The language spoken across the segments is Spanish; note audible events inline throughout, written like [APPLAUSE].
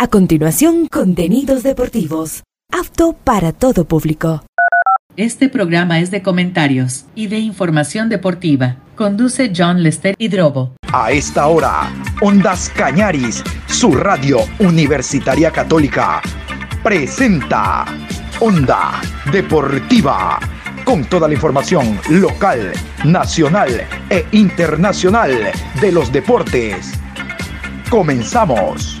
A continuación, contenidos deportivos. Apto para todo público. Este programa es de comentarios y de información deportiva. Conduce John Lester Hidrobo. A esta hora, Ondas Cañaris, su radio universitaria católica, presenta Onda Deportiva, con toda la información local, nacional e internacional de los deportes. Comenzamos.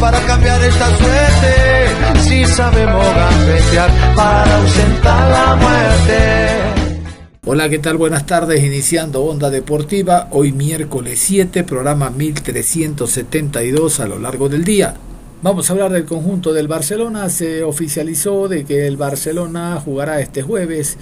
Para cambiar esta suerte. Si sabemos para ausentar la muerte. Hola, ¿qué tal? Buenas tardes, iniciando Onda Deportiva, hoy miércoles 7, programa 1372 a lo largo del día. Vamos a hablar del conjunto del Barcelona. Se oficializó de que el Barcelona jugará este jueves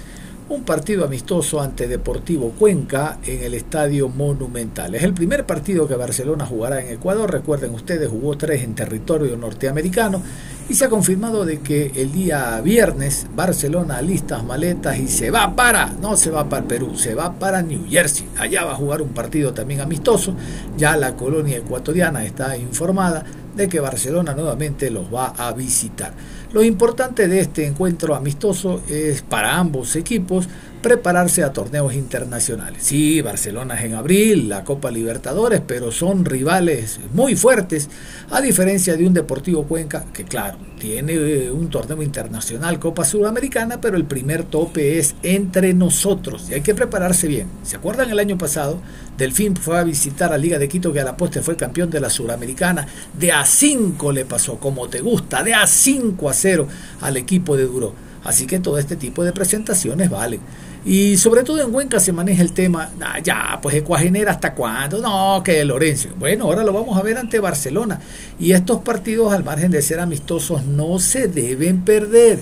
un partido amistoso ante Deportivo Cuenca en el Estadio Monumental. Es el primer partido que Barcelona jugará en Ecuador. Recuerden ustedes, jugó tres en territorio norteamericano y se ha confirmado de que el día viernes Barcelona listas maletas y se va para, no se va para Perú, se va para New Jersey. Allá va a jugar un partido también amistoso. Ya la colonia ecuatoriana está informada de que Barcelona nuevamente los va a visitar. Lo importante de este encuentro amistoso es para ambos equipos prepararse a torneos internacionales. Sí, Barcelona es en abril, la Copa Libertadores, pero son rivales muy fuertes, a diferencia de un Deportivo Cuenca, que claro, tiene eh, un torneo internacional, Copa Sudamericana, pero el primer tope es entre nosotros y hay que prepararse bien. ¿Se acuerdan el año pasado? Delfín fue a visitar a Liga de Quito, que a la poste fue campeón de la Sudamericana. De a 5 le pasó, como te gusta, de a 5 a 0 al equipo de Duro. Así que todo este tipo de presentaciones valen. Y sobre todo en Cuenca se maneja el tema, ah, ya, pues Ecuagenera hasta cuándo, no, que Lorenzo. Bueno, ahora lo vamos a ver ante Barcelona. Y estos partidos, al margen de ser amistosos, no se deben perder.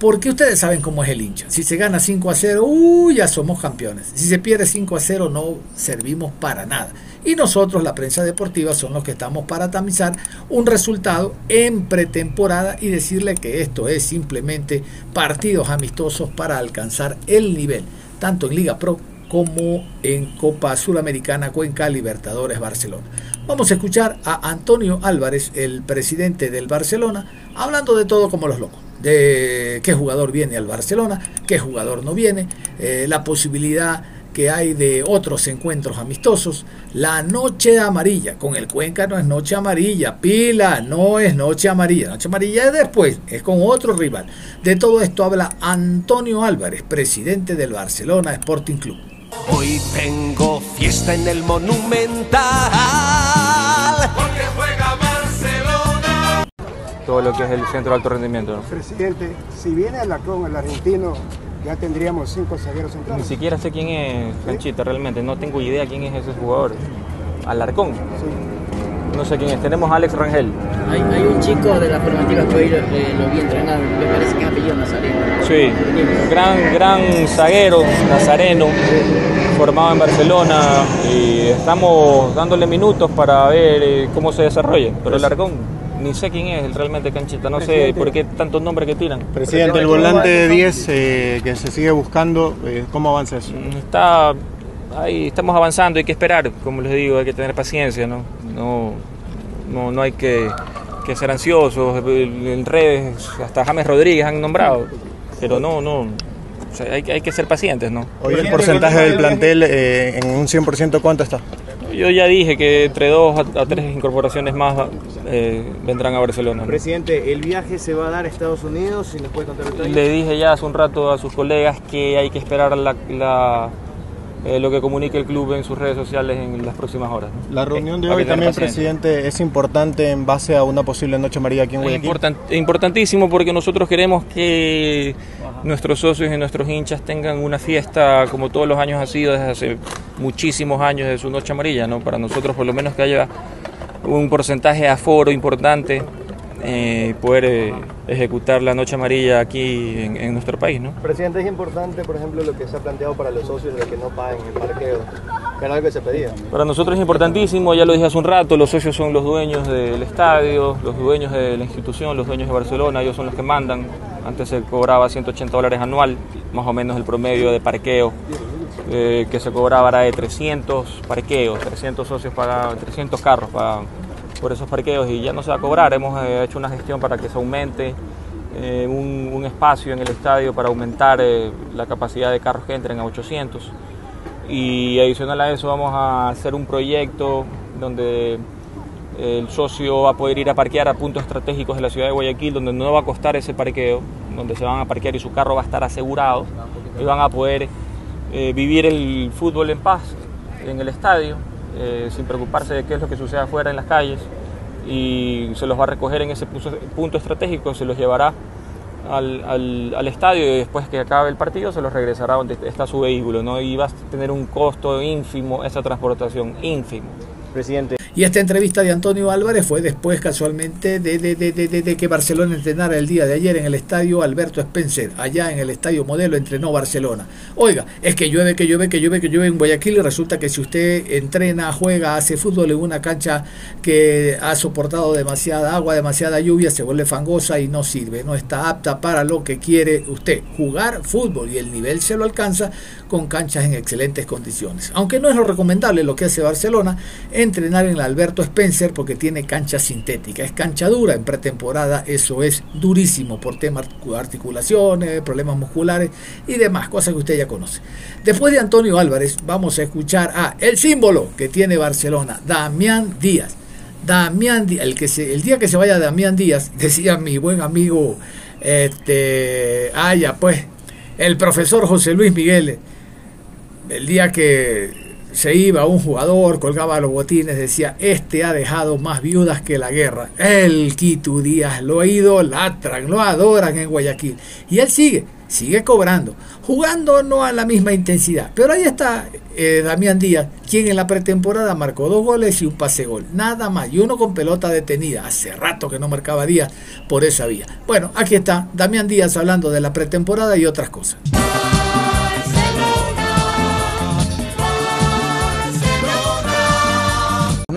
Porque ustedes saben cómo es el hincha. Si se gana 5 a 0, uy, ya somos campeones. Si se pierde 5 a 0, no servimos para nada. Y nosotros, la prensa deportiva, son los que estamos para tamizar un resultado en pretemporada y decirle que esto es simplemente partidos amistosos para alcanzar el nivel, tanto en Liga Pro como en Copa Suramericana Cuenca Libertadores Barcelona. Vamos a escuchar a Antonio Álvarez, el presidente del Barcelona, hablando de todo como los locos de qué jugador viene al Barcelona, qué jugador no viene, eh, la posibilidad que hay de otros encuentros amistosos. La noche amarilla, con el Cuenca no es noche amarilla, pila, no es noche amarilla, noche amarilla es después, es con otro rival. De todo esto habla Antonio Álvarez, presidente del Barcelona Sporting Club. Hoy tengo fiesta en el Monumental. Porque. Todo lo que es el centro de alto rendimiento. Presidente, si viene Alacrón, el argentino, ya tendríamos cinco zagueros centrales. Ni siquiera sé quién es Canchita realmente, no tengo idea quién es ese jugador. Alarcón. No sé quién es. Tenemos a Alex Rangel. Hay, hay un chico de la formativa que hoy lo, eh, lo vi entrenar, me parece que es apellido Nazareno. Sí, gran, gran zaguero, nazareno, formado en Barcelona y estamos dándole minutos para ver eh, cómo se desarrolla. Pero el Alarcón ni sé quién es realmente Canchita, no sé por qué tantos nombres que tiran. Presidente, el volante de 10 eh, que se sigue buscando, eh, ¿cómo avanza eso? Está ahí, estamos avanzando, hay que esperar, como les digo, hay que tener paciencia, ¿no? No, no, no hay que, que ser ansiosos, en redes hasta James Rodríguez han nombrado, pero no, no, o sea, hay, hay que ser pacientes, ¿no? Hoy el porcentaje del plantel eh, en un 100% ¿cuánto está? Yo ya dije que entre dos a, a tres incorporaciones más eh, vendrán a Barcelona. ¿no? Presidente, ¿el viaje se va a dar a Estados Unidos? Si nos puede contar detalles. Le dije ya hace un rato a sus colegas que hay que esperar la, la, eh, lo que comunique el club en sus redes sociales en las próximas horas. ¿no? La reunión de que hoy también, presidente, es importante en base a una posible noche María aquí en Es Guayaquil. importan- importantísimo porque nosotros queremos que nuestros socios y nuestros hinchas tengan una fiesta como todos los años ha sido desde hace muchísimos años de su noche amarilla, ¿no? Para nosotros por lo menos que haya un porcentaje de aforo importante eh, poder eh, ejecutar la noche amarilla aquí en, nuestro país. ¿no? Presidente, es importante, por ejemplo, lo que se ha planteado para los socios de que no paguen el parqueo, que era algo que se pedía. Para nosotros es importantísimo, ya lo dije hace un rato, los socios son los dueños del estadio, los dueños de la institución, los dueños de Barcelona, ellos son los que mandan. Antes se cobraba 180 dólares anual, más o menos el promedio de parqueo eh, que se cobraba era de 300 parqueos, 300 socios pagaban, 300 carros pagaban por esos parqueos y ya no se va a cobrar. Hemos eh, hecho una gestión para que se aumente eh, un, espacio en el estadio para aumentar eh, la capacidad de carros que entren a 800. Y adicional a eso vamos a hacer un proyecto donde el socio va a poder ir a parquear a puntos estratégicos de la ciudad de Guayaquil, donde no va a costar ese parqueo, donde se van a parquear y su carro va a estar asegurado y van a poder vivir el fútbol en paz en el estadio eh, sin preocuparse de qué es lo que sucede afuera en las calles y se los va a recoger en ese punto estratégico, se los llevará al, al, estadio y después que acabe el partido se los regresará donde está su vehículo, ¿no? Y va a tener un costo ínfimo esa transportación, ínfimo. Presidente. Y esta entrevista de Antonio Álvarez fue después casualmente de, de, de, de, que Barcelona entrenara el día de ayer en el estadio Alberto Spencer, allá en el estadio modelo entrenó Barcelona. Oiga, es que llueve, que llueve, que llueve, que llueve en Guayaquil y resulta que si usted entrena, juega, hace fútbol en una cancha que ha soportado demasiada agua, demasiada lluvia, se vuelve fangosa y no sirve, no está apta para lo que quiere usted, jugar fútbol y el nivel se lo alcanza con canchas en excelentes condiciones. Aunque no es lo recomendable lo que hace Barcelona, entrenar en Alberto Spencer porque tiene cancha sintética. Es cancha dura en pretemporada, eso es durísimo por temas articulaciones, problemas musculares y demás, cosas que usted ya conoce. Después de Antonio Álvarez, vamos a escuchar a el símbolo que tiene Barcelona, Damián Díaz. Damián el, que se, el día que se vaya Damián Díaz, [LAUGHS] decía mi buen amigo, este, ah, pues, el profesor José Luis Miguel, el día que se iba un jugador, colgaba los botines, decía, este ha dejado más viudas que la guerra. El Quito Díaz lo idolatran, lo adoran en Guayaquil. Y él sigue, sigue cobrando, jugando no a la misma intensidad. Pero ahí está eh, Damián Díaz, quien en la pretemporada marcó dos goles y un pase gol. Nada más, y uno con pelota detenida. Hace rato que no marcaba Díaz por esa vía. Bueno, aquí está Damián Díaz hablando de la pretemporada y otras cosas.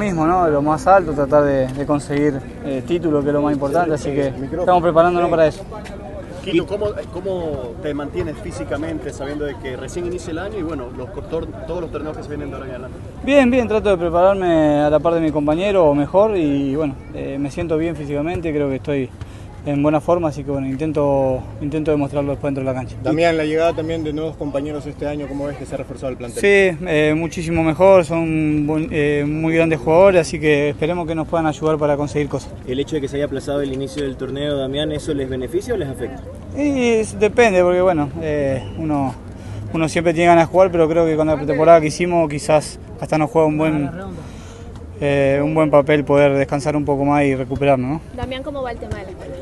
Mismo, ¿no? lo más alto, tratar de, conseguir eh, título, que es lo más importante, así que estamos preparándonos para eso. Quito, ¿cómo, ¿cómo, te mantienes físicamente sabiendo de que recién inicia el año y bueno, los, todos los torneos que se vienen de ahora en adelante? Bien, bien, trato de prepararme a la par de mi compañero o mejor y bueno, eh, me siento bien físicamente, creo que estoy en buena forma, así que bueno, intento, intento demostrarlo después dentro de la cancha. También la llegada también de nuevos compañeros este año, ¿cómo ves que se ha reforzado el plantel? Sí, eh, muchísimo mejor, son eh, muy grandes jugadores, así que esperemos que nos puedan ayudar para conseguir cosas. ¿El hecho de que se haya aplazado el inicio del torneo, Damián, eso les beneficia o les afecta? depende, porque bueno, eh, uno, uno siempre tiene ganas de jugar, pero creo que con la pretemporada que hicimos quizás hasta nos juega un buen... un buen papel poder descansar un poco más y recuperarnos. ¿no? Damián, ¿cómo va el tema de la escuela?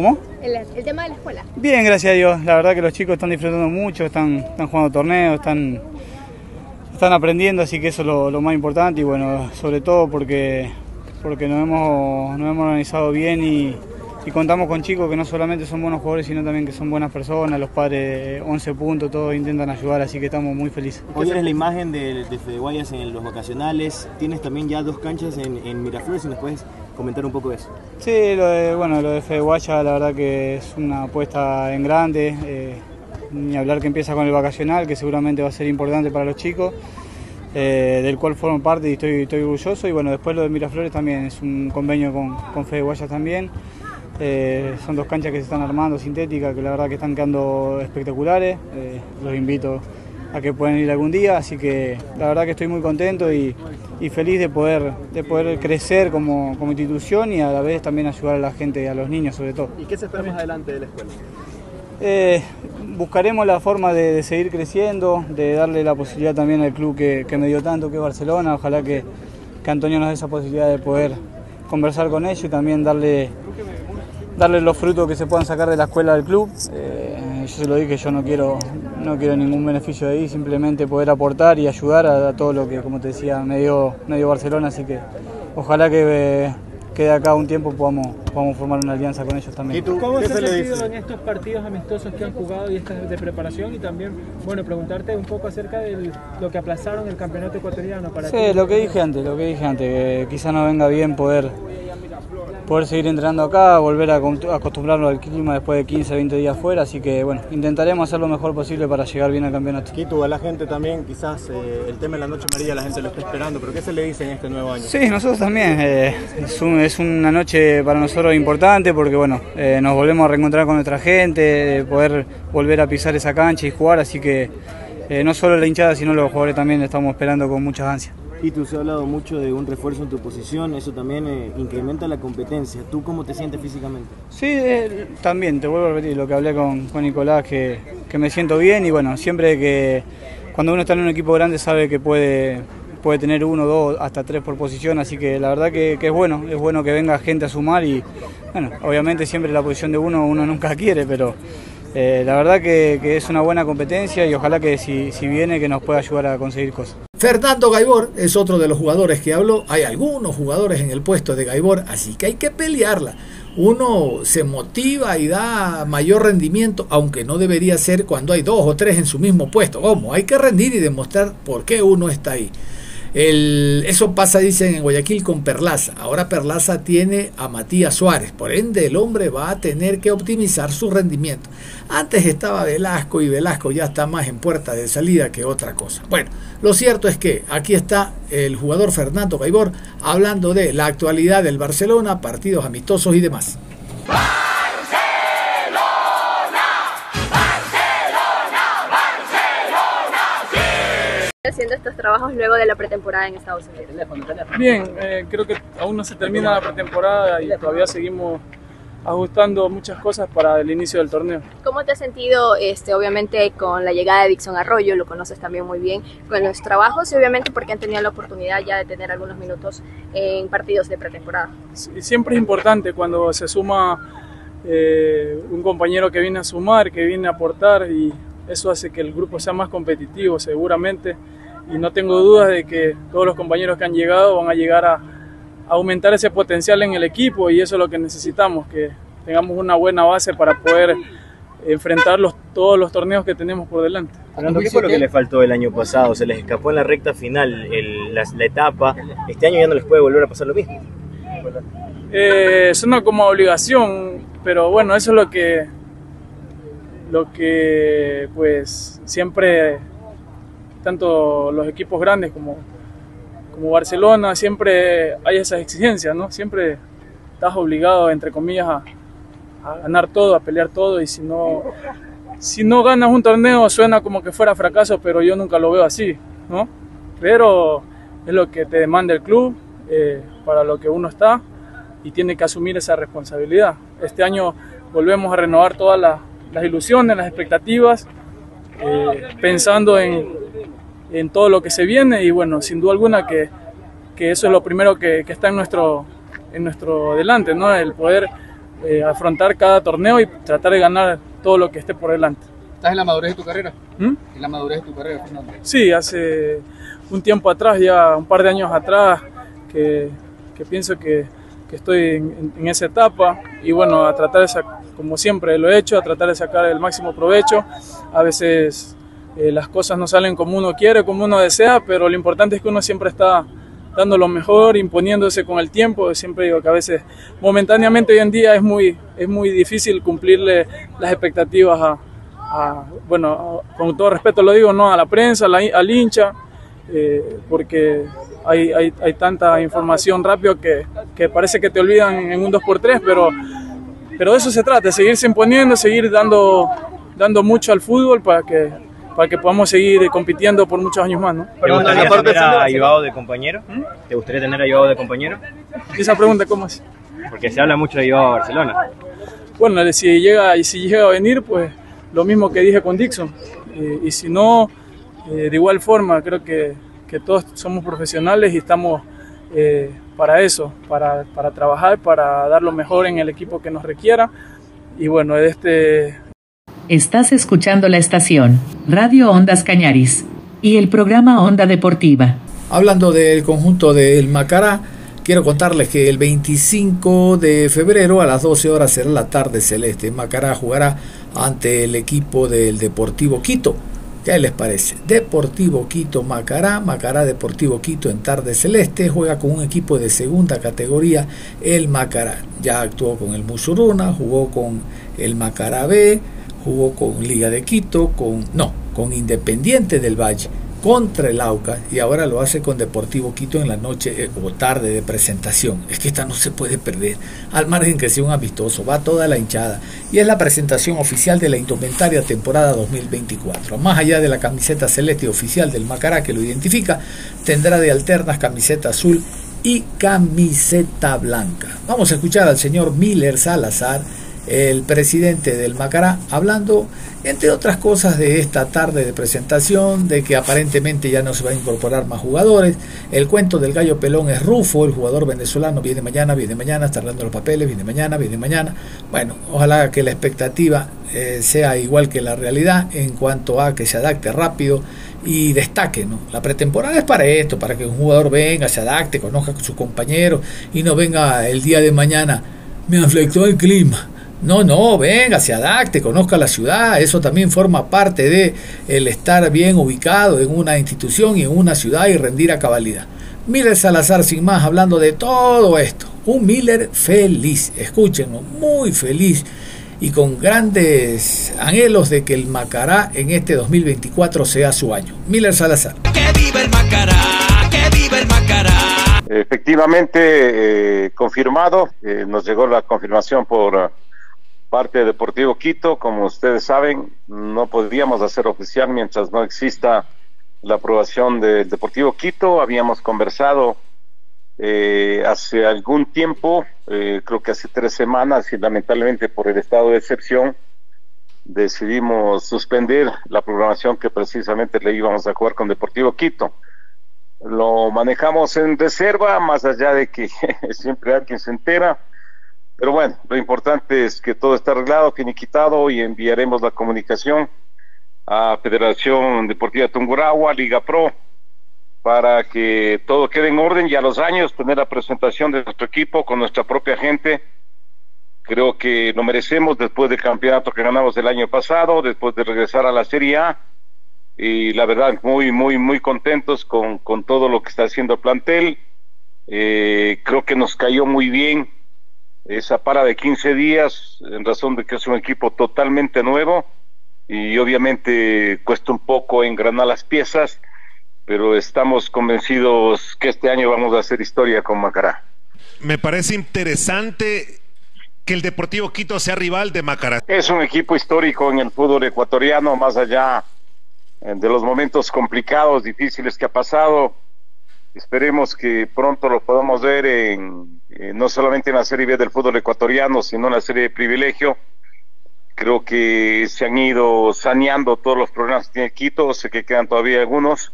¿Cómo? El, tema de la escuela. Bien, gracias a Dios. La verdad que los chicos están disfrutando mucho, están, están jugando torneos, están, están aprendiendo, así que eso es lo, más importante y bueno, sobre todo porque, porque nos, hemos, nos hemos organizado bien y, contamos con chicos que no solamente son buenos jugadores, sino también que son buenas personas, los padres 11 puntos, todos intentan ayudar, así que estamos muy felices. Hoy eres la imagen de, de Fede Guayas en los vacacionales, tienes también ya dos canchas en, en Miraflores, y después comentar un poco eso. Sí, lo de, bueno, lo de Fede Guaya la verdad que es una apuesta en grande, eh, ni hablar que empieza con el vacacional, que seguramente va a ser importante para los chicos, eh, del cual formo parte y estoy, estoy orgulloso. Y bueno, después lo de Miraflores también, es un convenio con, con Fede Guaya también. Eh, son dos canchas que se están armando sintéticas, que la verdad que están quedando espectaculares. los invito a que puedan ir algún día, así que la verdad que estoy muy contento y, feliz de poder, de poder crecer como, institución y a la vez también ayudar a la gente, a los niños sobre todo. ¿Y qué se espera más adelante de la escuela? Eh, buscaremos la forma de, seguir creciendo, de darle la posibilidad también al club que, me dio tanto, que es Barcelona, ojalá que, Antonio nos dé esa posibilidad de poder conversar con ellos y también darle, darle los frutos que se puedan sacar de la escuela del club. Eh, yo se lo dije, yo no quiero no quiero ningún beneficio de ahí, simplemente poder aportar y ayudar a, todo lo que, como te decía, me dio, Barcelona, así que ojalá que, que de acá un tiempo podamos, podamos formar una alianza con ellos también. ¿Cómo se ha sentido en estos partidos amistosos que han jugado y estas de preparación? Y también, bueno, preguntarte un poco acerca de lo que aplazaron el campeonato ecuatoriano para Sí, ti. lo que dije antes, lo que dije antes, que quizá no venga bien poder, poder seguir entrenando acá, volver a acostumbrarnos al clima después de 15, 20 días fuera, así que bueno, intentaremos hacer lo mejor posible para llegar bien al campeonato. Quito, a la gente también, quizás eh, el tema de la Noche María, la gente lo está esperando, pero ¿qué se le dice en este nuevo año? Sí, nosotros también. eh, es, un- es una noche para nosotros importante porque bueno, eh, nos volvemos a reencontrar con nuestra gente, poder volver a pisar esa cancha y jugar, así que eh, no solo la hinchada, sino los jugadores también estamos esperando con muchas ansias. Y tú se ha hablado mucho de un refuerzo en tu posición, eso también eh, incrementa la competencia. ¿Tú cómo te sientes físicamente? Sí, eh, también, te vuelvo a repetir lo que hablé con, Nicolás, que, que me siento bien y bueno, siempre que cuando uno está en un equipo grande sabe que puede, puede tener uno, dos, hasta tres por posición, así que la verdad que, que es bueno, es bueno que venga gente a sumar y bueno, obviamente siempre la posición de uno uno nunca [LAUGHS] quiere, pero eh, la verdad que, que es una buena competencia y ojalá que si, si viene que nos pueda ayudar a conseguir cosas. Fernando Gaibor es otro de los jugadores que habló. Hay algunos jugadores en el puesto de Gaibor, así que hay que pelearla. Uno se motiva y da mayor rendimiento, aunque no debería ser cuando hay dos o tres en su mismo puesto. ¿Cómo? Hay que rendir y demostrar por qué uno está ahí. Eso pasa, dicen, en Guayaquil con Perlaza. Ahora Perlaza tiene a Matías Suárez. Por ende, el hombre va a tener que optimizar su rendimiento. Antes estaba Velasco y Velasco ya está más en puerta de salida que otra cosa. Bueno, lo cierto es que aquí está el jugador Fernando Gaibor hablando de la actualidad del Barcelona, partidos amistosos y demás. Haciendo estos trabajos luego de la pretemporada en Estados Unidos. Bien, eh, creo que aún no se termina la pretemporada y todavía seguimos ajustando muchas cosas para el inicio del torneo. ¿Cómo te has sentido, este, obviamente, con la llegada de Dixon Arroyo? Lo conoces también muy bien, con los trabajos y obviamente porque han tenido la oportunidad ya de tener algunos minutos en partidos de pretemporada. Sí, siempre es importante cuando se suma eh, un compañero que viene a sumar, que viene a aportar y eso hace que el grupo sea más competitivo seguramente y no tengo dudas de que todos los compañeros que han llegado van a llegar a, a aumentar ese potencial en el equipo y eso es lo que necesitamos, que tengamos una buena base para poder enfrentar los, todos los torneos que tenemos por delante. Fernando, ¿qué fue lo que le faltó el año pasado? Se les escapó en la recta final el- la, la etapa. Este año ya no les puede volver a pasar lo mismo. Eh, suena como obligación, pero bueno, eso es lo que, lo que pues siempre, tanto los equipos grandes como, como Barcelona, siempre hay esas exigencias, ¿no? Siempre estás obligado, entre comillas, a, ganar todo, a pelear todo y si no, si no ganas un torneo suena como que fuera fracaso, pero yo nunca lo veo así, ¿no? Pero es lo que te demanda el club, eh, para lo que uno está y tiene que asumir esa responsabilidad. Este año volvemos a renovar todas las ilusiones, las expectativas, eh, pensando en, en todo lo que se viene y bueno, sin duda alguna que, que eso es lo primero que, que está en nuestro, en nuestro delante, ¿no? el poder eh, afrontar cada torneo y tratar de ganar todo lo que esté por delante. ¿Estás en la madurez de tu carrera? ¿Mm? En la madurez de tu carrera, Fernando. Sí, hace un tiempo atrás, ya un par de años atrás, que, que pienso que, que estoy en, en esa etapa y bueno, a tratar de como siempre lo he hecho, a tratar de sacar el máximo provecho. A veces eh, las cosas no salen como uno quiere, como uno desea, pero lo importante es que uno siempre está dando lo mejor, imponiéndose con el tiempo. Siempre digo que a veces momentáneamente hoy en día es muy, es muy difícil cumplirle las expectativas a, a- bueno, con todo respeto lo digo, no a la prensa, a la- al hincha, eh, porque hay, hay, hay tanta información rápido que, que parece que te olvidan en un 2x3, pero, pero de eso se trata, de seguirse imponiendo, seguir dando, dando mucho al fútbol para que, para que podamos seguir compitiendo por muchos años más. ¿no? ¿Te gustaría tener a Joao de compañero? ¿Te gustaría tener a Joao de compañero? Esa pregunta, ¿cómo es? Porque se habla mucho de Joao a Barcelona. Bueno, si llega, si llega a venir, pues lo mismo que dije con Dixon. Eh, y si no, eh, de igual forma, creo que, que todos somos profesionales y estamos eh, para eso, para, para trabajar, para dar lo mejor en el equipo que nos requiera. Y bueno, este, Estás escuchando la estación Radio Ondas Cañaris y el programa Onda Deportiva. Hablando del conjunto del Macará, Quiero contarles que el 25 de febrero a las 12 horas será la tarde celeste. Macará jugará ante el equipo del Deportivo Quito. ¿Qué les parece? Deportivo Quito Macará, Macará Deportivo Quito en tarde celeste, juega con un equipo de segunda categoría, el Macará. Ya actuó con el Musuruna, jugó con el Macará B, jugó con Liga de Quito, con no, con Independiente del Valle contra el AUCA y ahora lo hace con Deportivo Quito en la noche eh, o tarde de presentación. Es que esta no se puede perder, al margen que sea un amistoso, va toda la hinchada y es la presentación oficial de la indumentaria temporada 2024. Más allá de la camiseta celeste oficial del Macará que lo identifica, tendrá de alternas camiseta azul y camiseta blanca. Vamos a escuchar al señor Miller Salazar el presidente del Macará, hablando, entre otras cosas, de esta tarde de presentación, de que aparentemente ya no se va a incorporar más jugadores. El cuento del gallo pelón es Rufo, el jugador venezolano, viene mañana, viene mañana, está arreglando los papeles, viene mañana, viene mañana. Bueno, ojalá que la expectativa eh, sea igual que la realidad en cuanto a que se adapte rápido y destaque. ¿no? La pretemporada es para esto, para que un jugador venga, se adapte, conozca a sus compañeros y no venga el día de mañana, me afectó el clima no, no, venga, se adapte, conozca la ciudad, eso también forma parte de el estar bien ubicado en una institución y en una ciudad y rendir a cabalidad. Miller Salazar, sin más, hablando de todo esto. Un Miller feliz, escúchenlo, muy feliz y con grandes anhelos de que el Macará en este 2024 sea su año. Miller Salazar. ¡Que viva el Macará! ¡Que viva el Macará! Efectivamente, eh, confirmado, eh, nos llegó la confirmación por parte de Deportivo Quito. Como ustedes saben, no podríamos hacer oficial mientras no exista la aprobación del Deportivo Quito. Habíamos conversado eh, hace algún tiempo, eh, creo que hace tres semanas, y lamentablemente por el estado de excepción, decidimos suspender la programación que precisamente le íbamos a jugar con Deportivo Quito. Lo manejamos en reserva, más allá de que [LAUGHS] siempre alguien se entera pero bueno, lo importante es que todo está arreglado, finiquitado y enviaremos la comunicación a Federación Deportiva Tungurahua, Liga Pro, para que todo quede en orden y a los años tener la presentación de nuestro equipo con nuestra propia gente. Creo que lo merecemos después del campeonato que ganamos el año pasado, después de regresar a la Serie A. Y la verdad, muy, muy, muy contentos con, con todo lo que está haciendo el plantel. Eh, creo que nos cayó muy bien esa para de 15 días en razón de que es un equipo totalmente nuevo y obviamente cuesta un poco engranar las piezas, pero estamos convencidos que este año vamos a hacer historia con Macará. Me parece interesante que el Deportivo Quito sea rival de Macará. Es un equipo histórico en el fútbol ecuatoriano, más allá eh, de los momentos complicados, difíciles que ha pasado Esperemos que pronto lo podamos ver en, eh, no solamente en la Serie B del fútbol ecuatoriano, sino en la Serie de Privilegio. Creo que se han ido saneando todos los problemas que tiene Quito, sé que quedan todavía algunos,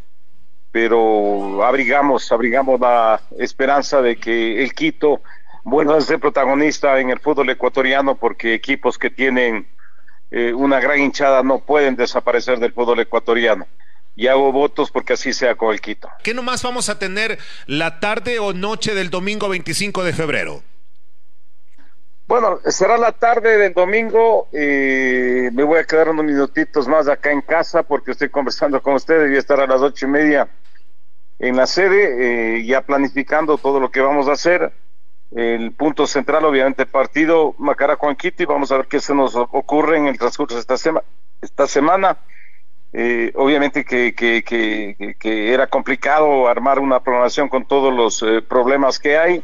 pero abrigamos, abrigamos la esperanza de que el Quito vuelva a ser protagonista en el fútbol ecuatoriano, porque equipos que tienen eh, una gran hinchada no pueden desaparecer del fútbol ecuatoriano y hago votos porque así sea con el Quito. ¿Qué nomás vamos a tener la tarde o noche del domingo 25 de febrero? Bueno, será la tarde del domingo. y me voy a quedar unos minutitos más acá en casa porque estoy conversando con ustedes. Voy a estar a las ocho y media en la sede, eh, ya planificando todo lo que vamos a hacer. El punto central, obviamente, partido Macara con Quito y vamos a ver qué se nos ocurre en el transcurso de esta, sema esta semana. Eh, obviamente que, que, que, era complicado armar una programación con todos los eh, problemas que hay.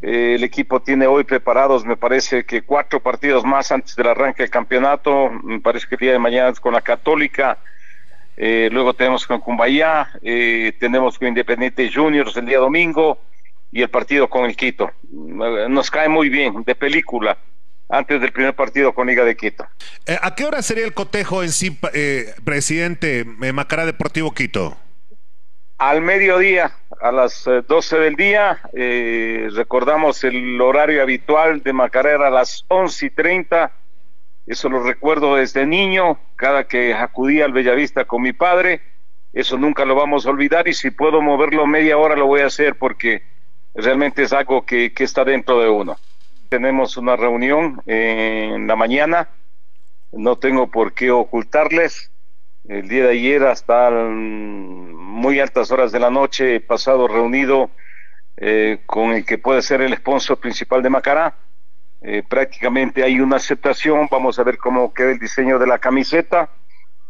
Eh, el equipo tiene hoy preparados, me parece que cuatro partidos más antes del arranque del campeonato. Me parece que el día de mañana es con la Católica. luego tenemos con Cumbayá, tenemos con Independiente Juniors el día domingo y el partido con el Quito. Nos cae muy bien, de película antes del primer partido con Liga de Quito. Eh, ¿A qué hora sería el cotejo en sí, eh, presidente eh, Macará Deportivo Quito? Al mediodía, a las 12 del día, recordamos el horario habitual de Macará era a las 11 y 30. Eso lo recuerdo desde niño, cada que acudía al Bellavista con mi padre. Eso nunca lo vamos a olvidar y si puedo moverlo media hora lo voy a hacer porque realmente es algo que, que está dentro de uno. Tenemos una reunión en la mañana, no tengo por qué ocultarles. El día de ayer hasta muy altas horas de la noche he pasado reunido eh, con el que puede ser el sponsor principal de Macará. Eh, prácticamente hay una aceptación, vamos a ver cómo queda el diseño de la camiseta.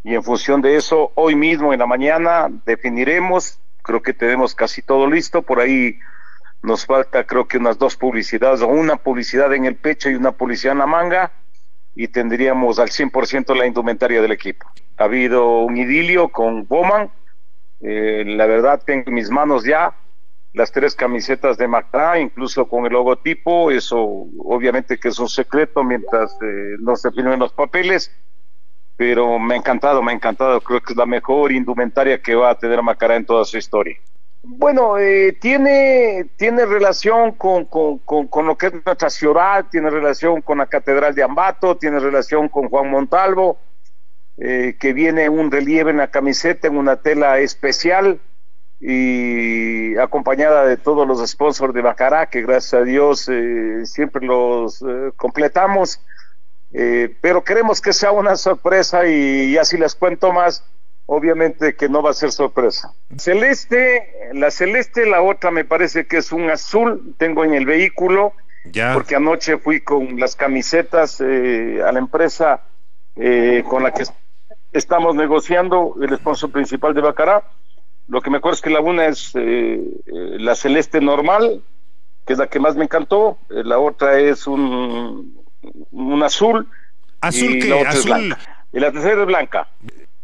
Y en función de eso, hoy mismo en la mañana definiremos, creo que tenemos casi todo listo, por ahí nos falta creo que unas dos publicidades, o una publicidad en el pecho y una publicidad en la manga, y tendríamos al 100% la indumentaria del equipo. Ha habido un idilio con Bowman, eh, la verdad tengo en mis manos ya las tres camisetas de Macra, incluso con el logotipo, eso obviamente que es un secreto mientras eh, no se firmen los papeles, pero me ha encantado, me ha encantado, creo que es la mejor indumentaria que va a tener Macará en toda su historia. Bueno, eh, tiene, tiene relación con, con, con, lo que es nuestra ciudad, tiene relación con la Catedral de Ambato, tiene relación con Juan Montalvo, eh, que viene un relieve en la camiseta, en una tela especial y acompañada de todos los sponsors de Macará, que gracias a Dios eh, siempre los completamos. Eh, pero queremos que sea una sorpresa y, así les cuento más, obviamente que no va a ser sorpresa. Celeste, la celeste, la otra me parece que es un azul, tengo en el vehículo, ya. porque anoche fui con las camisetas eh, a la empresa eh, con la que estamos negociando, el sponsor principal de Bacará. Lo que me acuerdo es que la una es la celeste normal, que es la que más me encantó, la otra es un un azul. ¿Azul y qué? La otra ¿Azul? Es blanca. Y la tercera es blanca.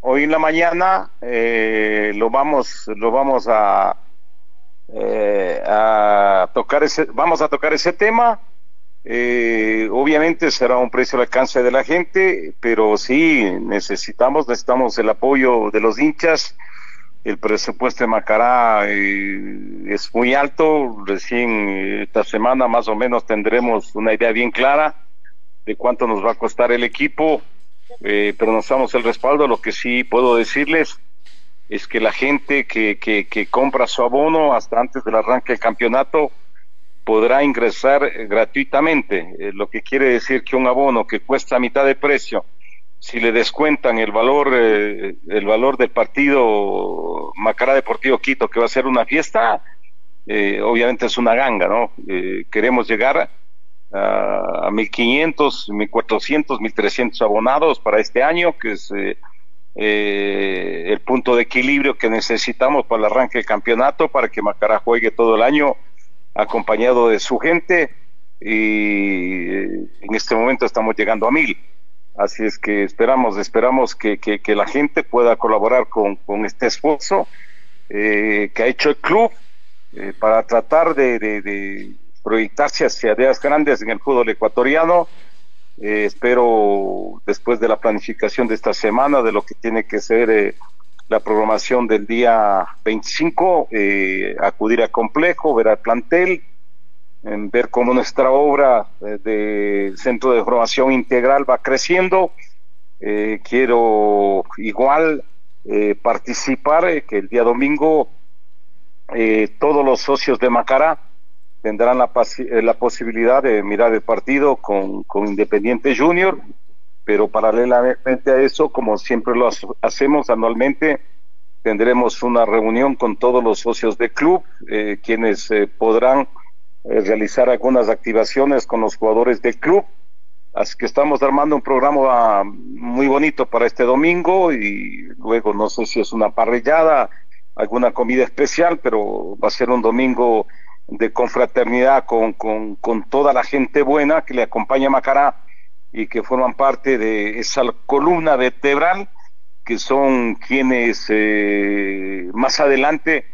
Hoy en la mañana eh, lo vamos, lo vamos a, eh, a tocar ese, vamos a tocar ese tema. Eh, obviamente será un precio al alcance de la gente, pero sí necesitamos, necesitamos el apoyo de los hinchas. El presupuesto de Macará eh, es muy alto. Recién eh, esta semana más o menos tendremos una idea bien clara de cuánto nos va a costar el equipo, eh, pero nos damos el respaldo. Lo que sí puedo decirles es que la gente que, que, que compra su abono hasta antes del arranque del campeonato podrá ingresar eh, gratuitamente, eh, lo que quiere decir que un abono que cuesta mitad de precio, si le descuentan el valor, eh, el valor del partido Macará Deportivo Quito, que va a ser una fiesta, obviamente es una ganga, ¿no? Queremos llegar a, a 1.500, 1.400, 1.300 abonados para este año, que es eh, eh, el punto de equilibrio que necesitamos para el arranque del campeonato, para que Macará juegue todo el año acompañado de su gente y eh, en este momento estamos llegando a mil. Así es que esperamos, esperamos que, que, la gente pueda colaborar con, con este esfuerzo que ha hecho el club para tratar de, proyectarse hacia ideas grandes en el fútbol ecuatoriano. Eh, espero después de la planificación de esta semana, de lo que tiene que ser eh, la programación del día 25, eh, acudir al complejo, ver al plantel, en ver cómo nuestra obra eh, de centro de formación integral va creciendo. Quiero igual participar, que el día domingo todos los socios de Macará tendrán la, la, posibilidad de mirar el partido con, con Independiente Junior, pero paralelamente a eso, como siempre lo hacemos anualmente, tendremos una reunión con todos los socios del club, eh, quienes eh, podrán eh, realizar algunas activaciones con los jugadores del club. Así que estamos armando un programa muy bonito para este domingo y luego no sé si es una parrillada, alguna comida especial, pero va a ser un domingo de confraternidad con, con, con toda la gente buena que le acompaña a Macará y que forman parte de esa columna vertebral que son quienes eh, más adelante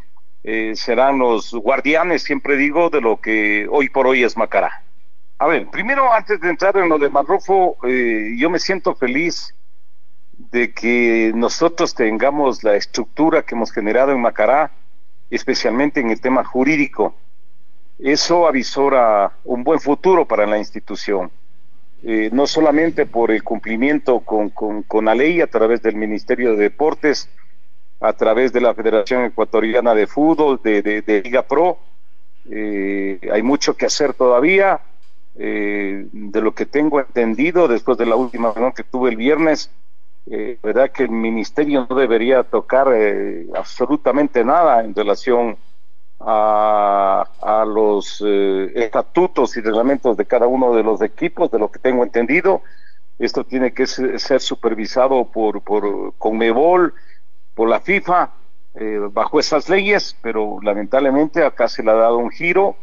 eh, serán los guardianes, siempre digo, de lo que hoy por hoy es Macará. A ver, primero antes de entrar en lo de Marrufo, eh, yo me siento feliz de que nosotros tengamos la estructura que hemos generado en Macará, especialmente en el tema jurídico. Eso avisora un buen futuro para la institución. Eh, no solamente por el cumplimiento con, la ley a través del Ministerio de Deportes, a través de la Federación Ecuatoriana de Fútbol, de, Liga Pro, Eh, hay mucho que hacer todavía. Eh, de lo que tengo entendido, después de la última reunión que tuve el viernes, verdad que el ministerio no debería tocar absolutamente nada en relación a, a los eh, estatutos y reglamentos de cada uno de los equipos, de lo que tengo entendido. Esto tiene que ser, supervisado por, por Conmebol, por la FIFA, eh, bajo esas leyes, pero lamentablemente acá se le ha dado un giro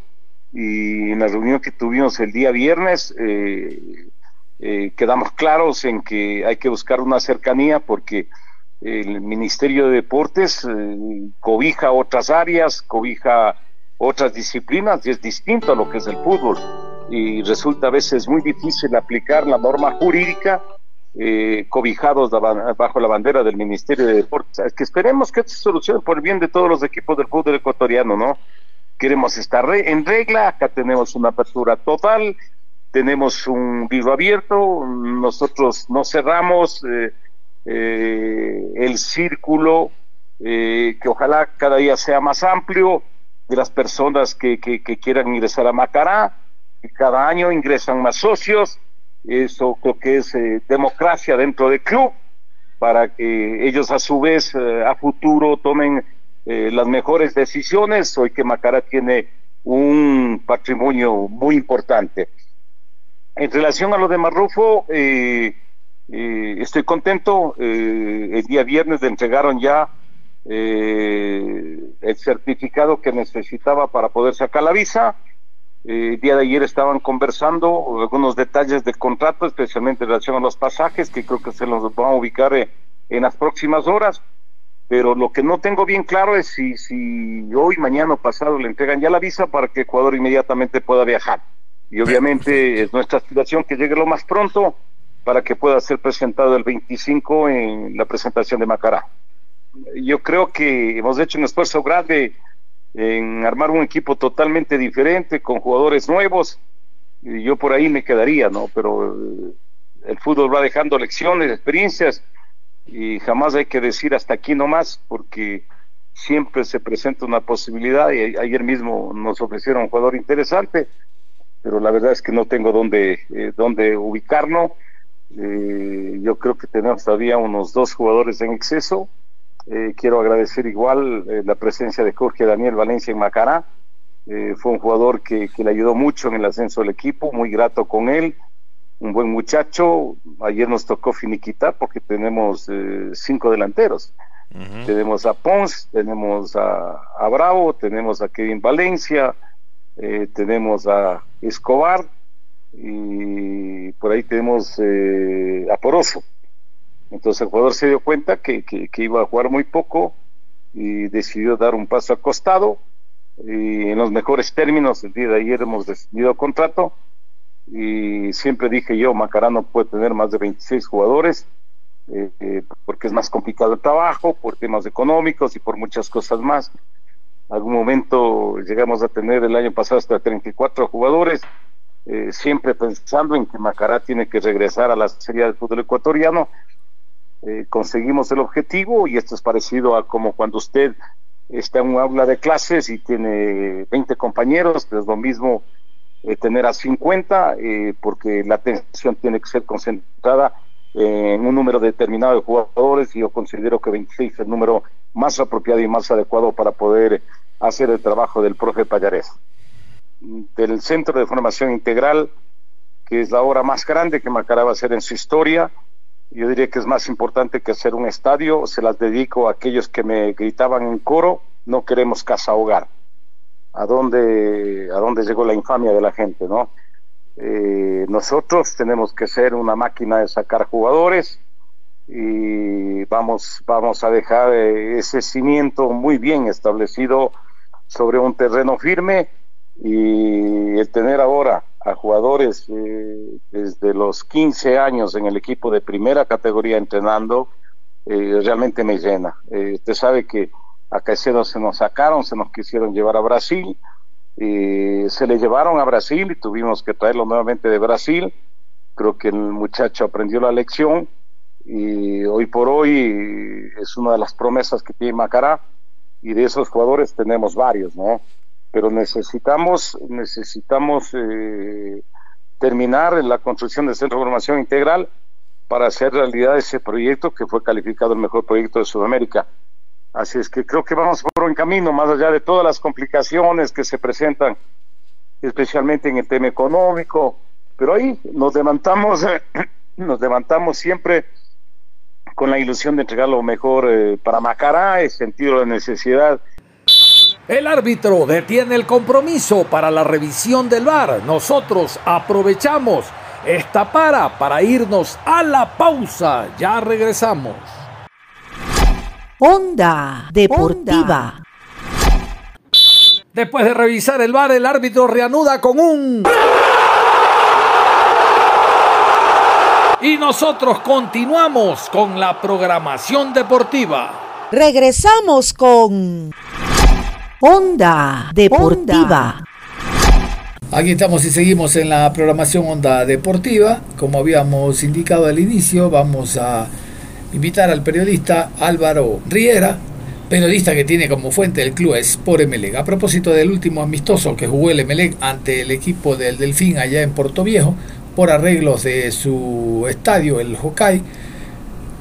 y en la reunión que tuvimos el día viernes eh, eh, quedamos claros en que hay que buscar una cercanía porque el Ministerio de Deportes cobija otras áreas, cobija otras disciplinas y es distinto a lo que es el fútbol y resulta a veces muy difícil aplicar la norma jurídica eh, cobijados bajo la bandera del Ministerio de Deportes. Es que esperemos que esto se solucione por el bien de todos los equipos del fútbol ecuatoriano, ¿no? Queremos estar re- en regla, acá tenemos una apertura total, tenemos un libro abierto, nosotros no cerramos eh, eh, el círculo que ojalá cada día sea más amplio de las personas que, quieran ingresar a Macará, cada año ingresan más socios, eso creo que es eh, democracia dentro del club, para que ellos a su vez eh, a futuro tomen eh, las mejores decisiones, hoy que Macará tiene un patrimonio muy importante. En relación a lo de Marrufo, estoy contento. el día viernes le entregaron ya eh, el certificado que necesitaba para poder sacar la visa. Eh, el día de ayer estaban conversando algunos detalles del contrato, especialmente en relación a los pasajes, que creo que se los van a ubicar eh, en las próximas horas. Pero lo que no tengo bien claro es si, si hoy, mañana o pasado le entregan ya la visa para que Ecuador inmediatamente pueda viajar. Y obviamente es nuestra aspiración que llegue lo más pronto para que pueda ser presentado el 25 en la presentación de Macará. Yo creo que hemos hecho un esfuerzo grande en armar un equipo totalmente diferente, con jugadores nuevos. Y yo por ahí me quedaría, ¿no? Pero eh, el fútbol va dejando lecciones, experiencias, y jamás hay que decir hasta aquí nomás, porque siempre se presenta una posibilidad, y ayer mismo nos ofrecieron un jugador interesante, pero la verdad es que no tengo dónde, eh, dónde ubicarlo. Eh, yo creo que tenemos todavía unos dos jugadores en exceso. Eh, quiero agradecer igual eh, la presencia de Jorge Daniel Valencia en Macará. Eh, fue un jugador que, que le ayudó mucho en el ascenso del equipo, muy grato con él, un buen muchacho. Ayer nos tocó finiquitar porque tenemos eh, cinco delanteros. Tenemos a Pons, tenemos a, a Bravo, tenemos a Kevin Valencia, tenemos a Escobar y por ahí tenemos eh, a Poroso. Entonces el jugador se dio cuenta que, iba a jugar muy poco y decidió dar un paso al costado. Y en los mejores términos, el día de ayer hemos decidido contrato y siempre dije yo, Macará no puede tener más de 26 jugadores eh, eh, porque es más complicado el trabajo, por temas económicos y por muchas cosas más. Algún momento llegamos a tener el año pasado hasta 34 jugadores, eh, siempre pensando en que Macará tiene que regresar a la Serie del fútbol ecuatoriano. Eh, conseguimos el objetivo y esto es parecido a como cuando usted está en un aula de clases y tiene 20 compañeros, que es lo mismo eh, tener a 50, eh, porque la atención tiene que ser concentrada en un número determinado de jugadores y yo considero que 26 es el número más apropiado y más adecuado para poder hacer el trabajo del profe Payarés. Del Centro de Formación Integral, que es la obra más grande que Macará va a hacer en su historia, yo diría que es más importante que hacer un estadio, se las dedico a aquellos que me gritaban en coro, no queremos casa hogar. ¿A dónde, a dónde llegó la infamia de la gente, no? Eh, nosotros tenemos que ser una máquina de sacar jugadores y vamos, vamos a dejar eh, ese cimiento muy bien establecido sobre un terreno firme y el tener ahora a jugadores eh, desde los 15 años en el equipo de primera categoría entrenando eh, realmente me llena. Eh, usted sabe que a Caicedo se nos sacaron, se nos quisieron llevar a Brasil, se le llevaron a Brasil y tuvimos que traerlo nuevamente de Brasil. Creo que el muchacho aprendió la lección y hoy por hoy es una de las promesas que tiene Macará y de esos jugadores tenemos varios, ¿no? Pero necesitamos, necesitamos eh, terminar la construcción del Centro de Formación Integral para hacer realidad ese proyecto que fue calificado el mejor proyecto de Sudamérica. Así es que creo que vamos por buen camino, más allá de todas las complicaciones que se presentan, especialmente en el tema económico, pero ahí nos levantamos, [CLEARS THROAT] nos levantamos siempre con la ilusión de entregar lo mejor eh, para Macará, el sentido de necesidad. El árbitro detiene el compromiso para la revisión del VAR. Nosotros aprovechamos esta para para irnos a la pausa. Ya regresamos. Onda Deportiva. Después de revisar el VAR, el árbitro reanuda con un... Y nosotros continuamos con la programación deportiva. Regresamos con Onda Deportiva. Aquí estamos y seguimos en la programación Onda Deportiva. Como habíamos indicado al inicio, vamos a invitar al periodista Álvaro Riera, periodista que tiene como fuente el club Sport Emelec. A propósito del último amistoso que jugó el Emelec ante el equipo del Delfín allá en Puerto Viejo, por arreglos de su estadio, el Hokkaido.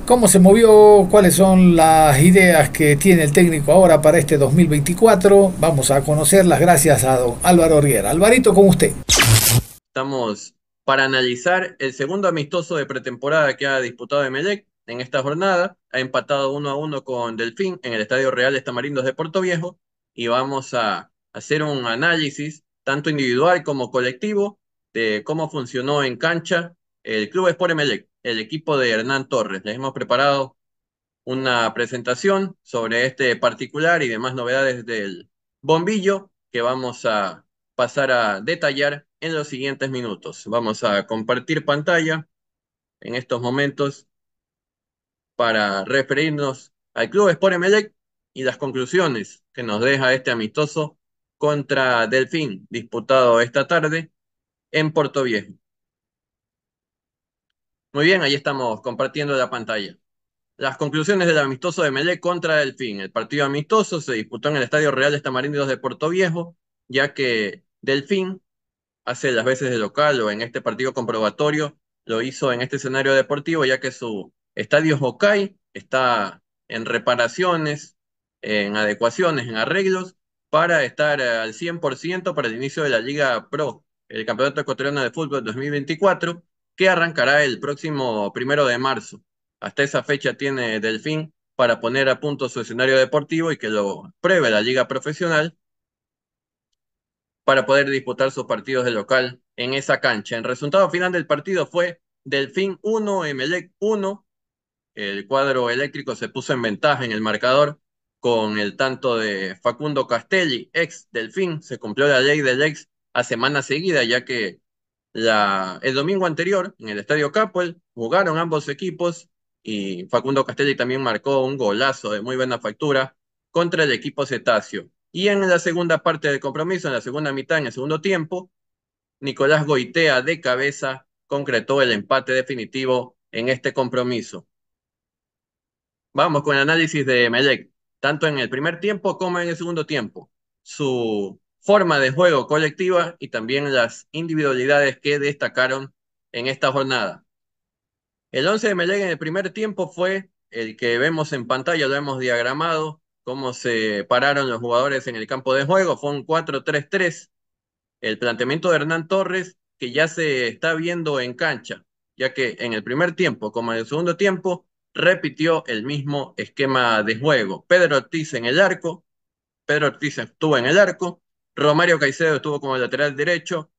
¿Cómo se movió? ¿Cuáles son las ideas que tiene el técnico ahora para este 2024? Vamos a conocerlas gracias a don Álvaro Riera. Alvarito, con usted. Estamos para analizar el segundo amistoso de pretemporada que ha disputado Emelec en esta jornada. Ha empatado uno a uno con Delfín en el Estadio Real de Estamarindos de Puerto Viejo y vamos a hacer un análisis tanto individual como colectivo de cómo funcionó en cancha el Club Sport Emelec, el equipo de Hernán Torres. Les hemos preparado una presentación sobre este particular y demás novedades del bombillo que vamos a pasar a detallar en los siguientes minutos. Vamos a compartir pantalla en estos momentos para referirnos al Club Sport Emelec y las conclusiones que nos deja este amistoso contra Delfín, disputado esta tarde en Puerto Viejo. Muy bien, ahí estamos compartiendo la pantalla. Las conclusiones del amistoso de Melé contra Delfín. El partido amistoso se disputó en el Estadio Real de Estamarindos de Puerto Viejo, ya que Delfín hace las veces de local o en este partido comprobatorio lo hizo en este escenario deportivo, ya que su estadio Hokai está en reparaciones, en adecuaciones, en arreglos, para estar al 100% para el inicio de la Liga Pro el Campeonato Ecuatoriano de Fútbol 2024, que arrancará el próximo primero de marzo. Hasta esa fecha tiene Delfín para poner a punto su escenario deportivo y que lo pruebe la liga profesional para poder disputar sus partidos de local en esa cancha. El resultado final del partido fue Delfín 1, Emelec 1. El cuadro eléctrico se puso en ventaja en el marcador con el tanto de Facundo Castelli, ex Delfín. Se cumplió la ley del ex a semana seguida, ya que el domingo anterior en el Estadio Capel jugaron ambos equipos y Facundo Castelli también marcó un golazo de muy buena factura contra el equipo cetáceo. Y en la segunda parte del compromiso, en la segunda mitad, en el segundo tiempo, Nicolás Goitea de cabeza concretó el empate definitivo en este compromiso. Vamos con el análisis de Melec, tanto en el primer tiempo como en el segundo tiempo. Su forma de juego colectiva y también las individualidades que destacaron en esta jornada. El 11 de Melec en el primer tiempo fue el que vemos en pantalla, lo hemos diagramado, cómo se pararon los jugadores en el campo de juego, fue un 4-3-3. El planteamiento de Hernán Torres, que ya se está viendo en cancha, ya que en el primer tiempo como en el segundo tiempo repitió el mismo esquema de juego. Pedro Ortiz en el arco, Pedro Ortiz estuvo en el arco, Romario Caicedo estuvo como lateral derecho.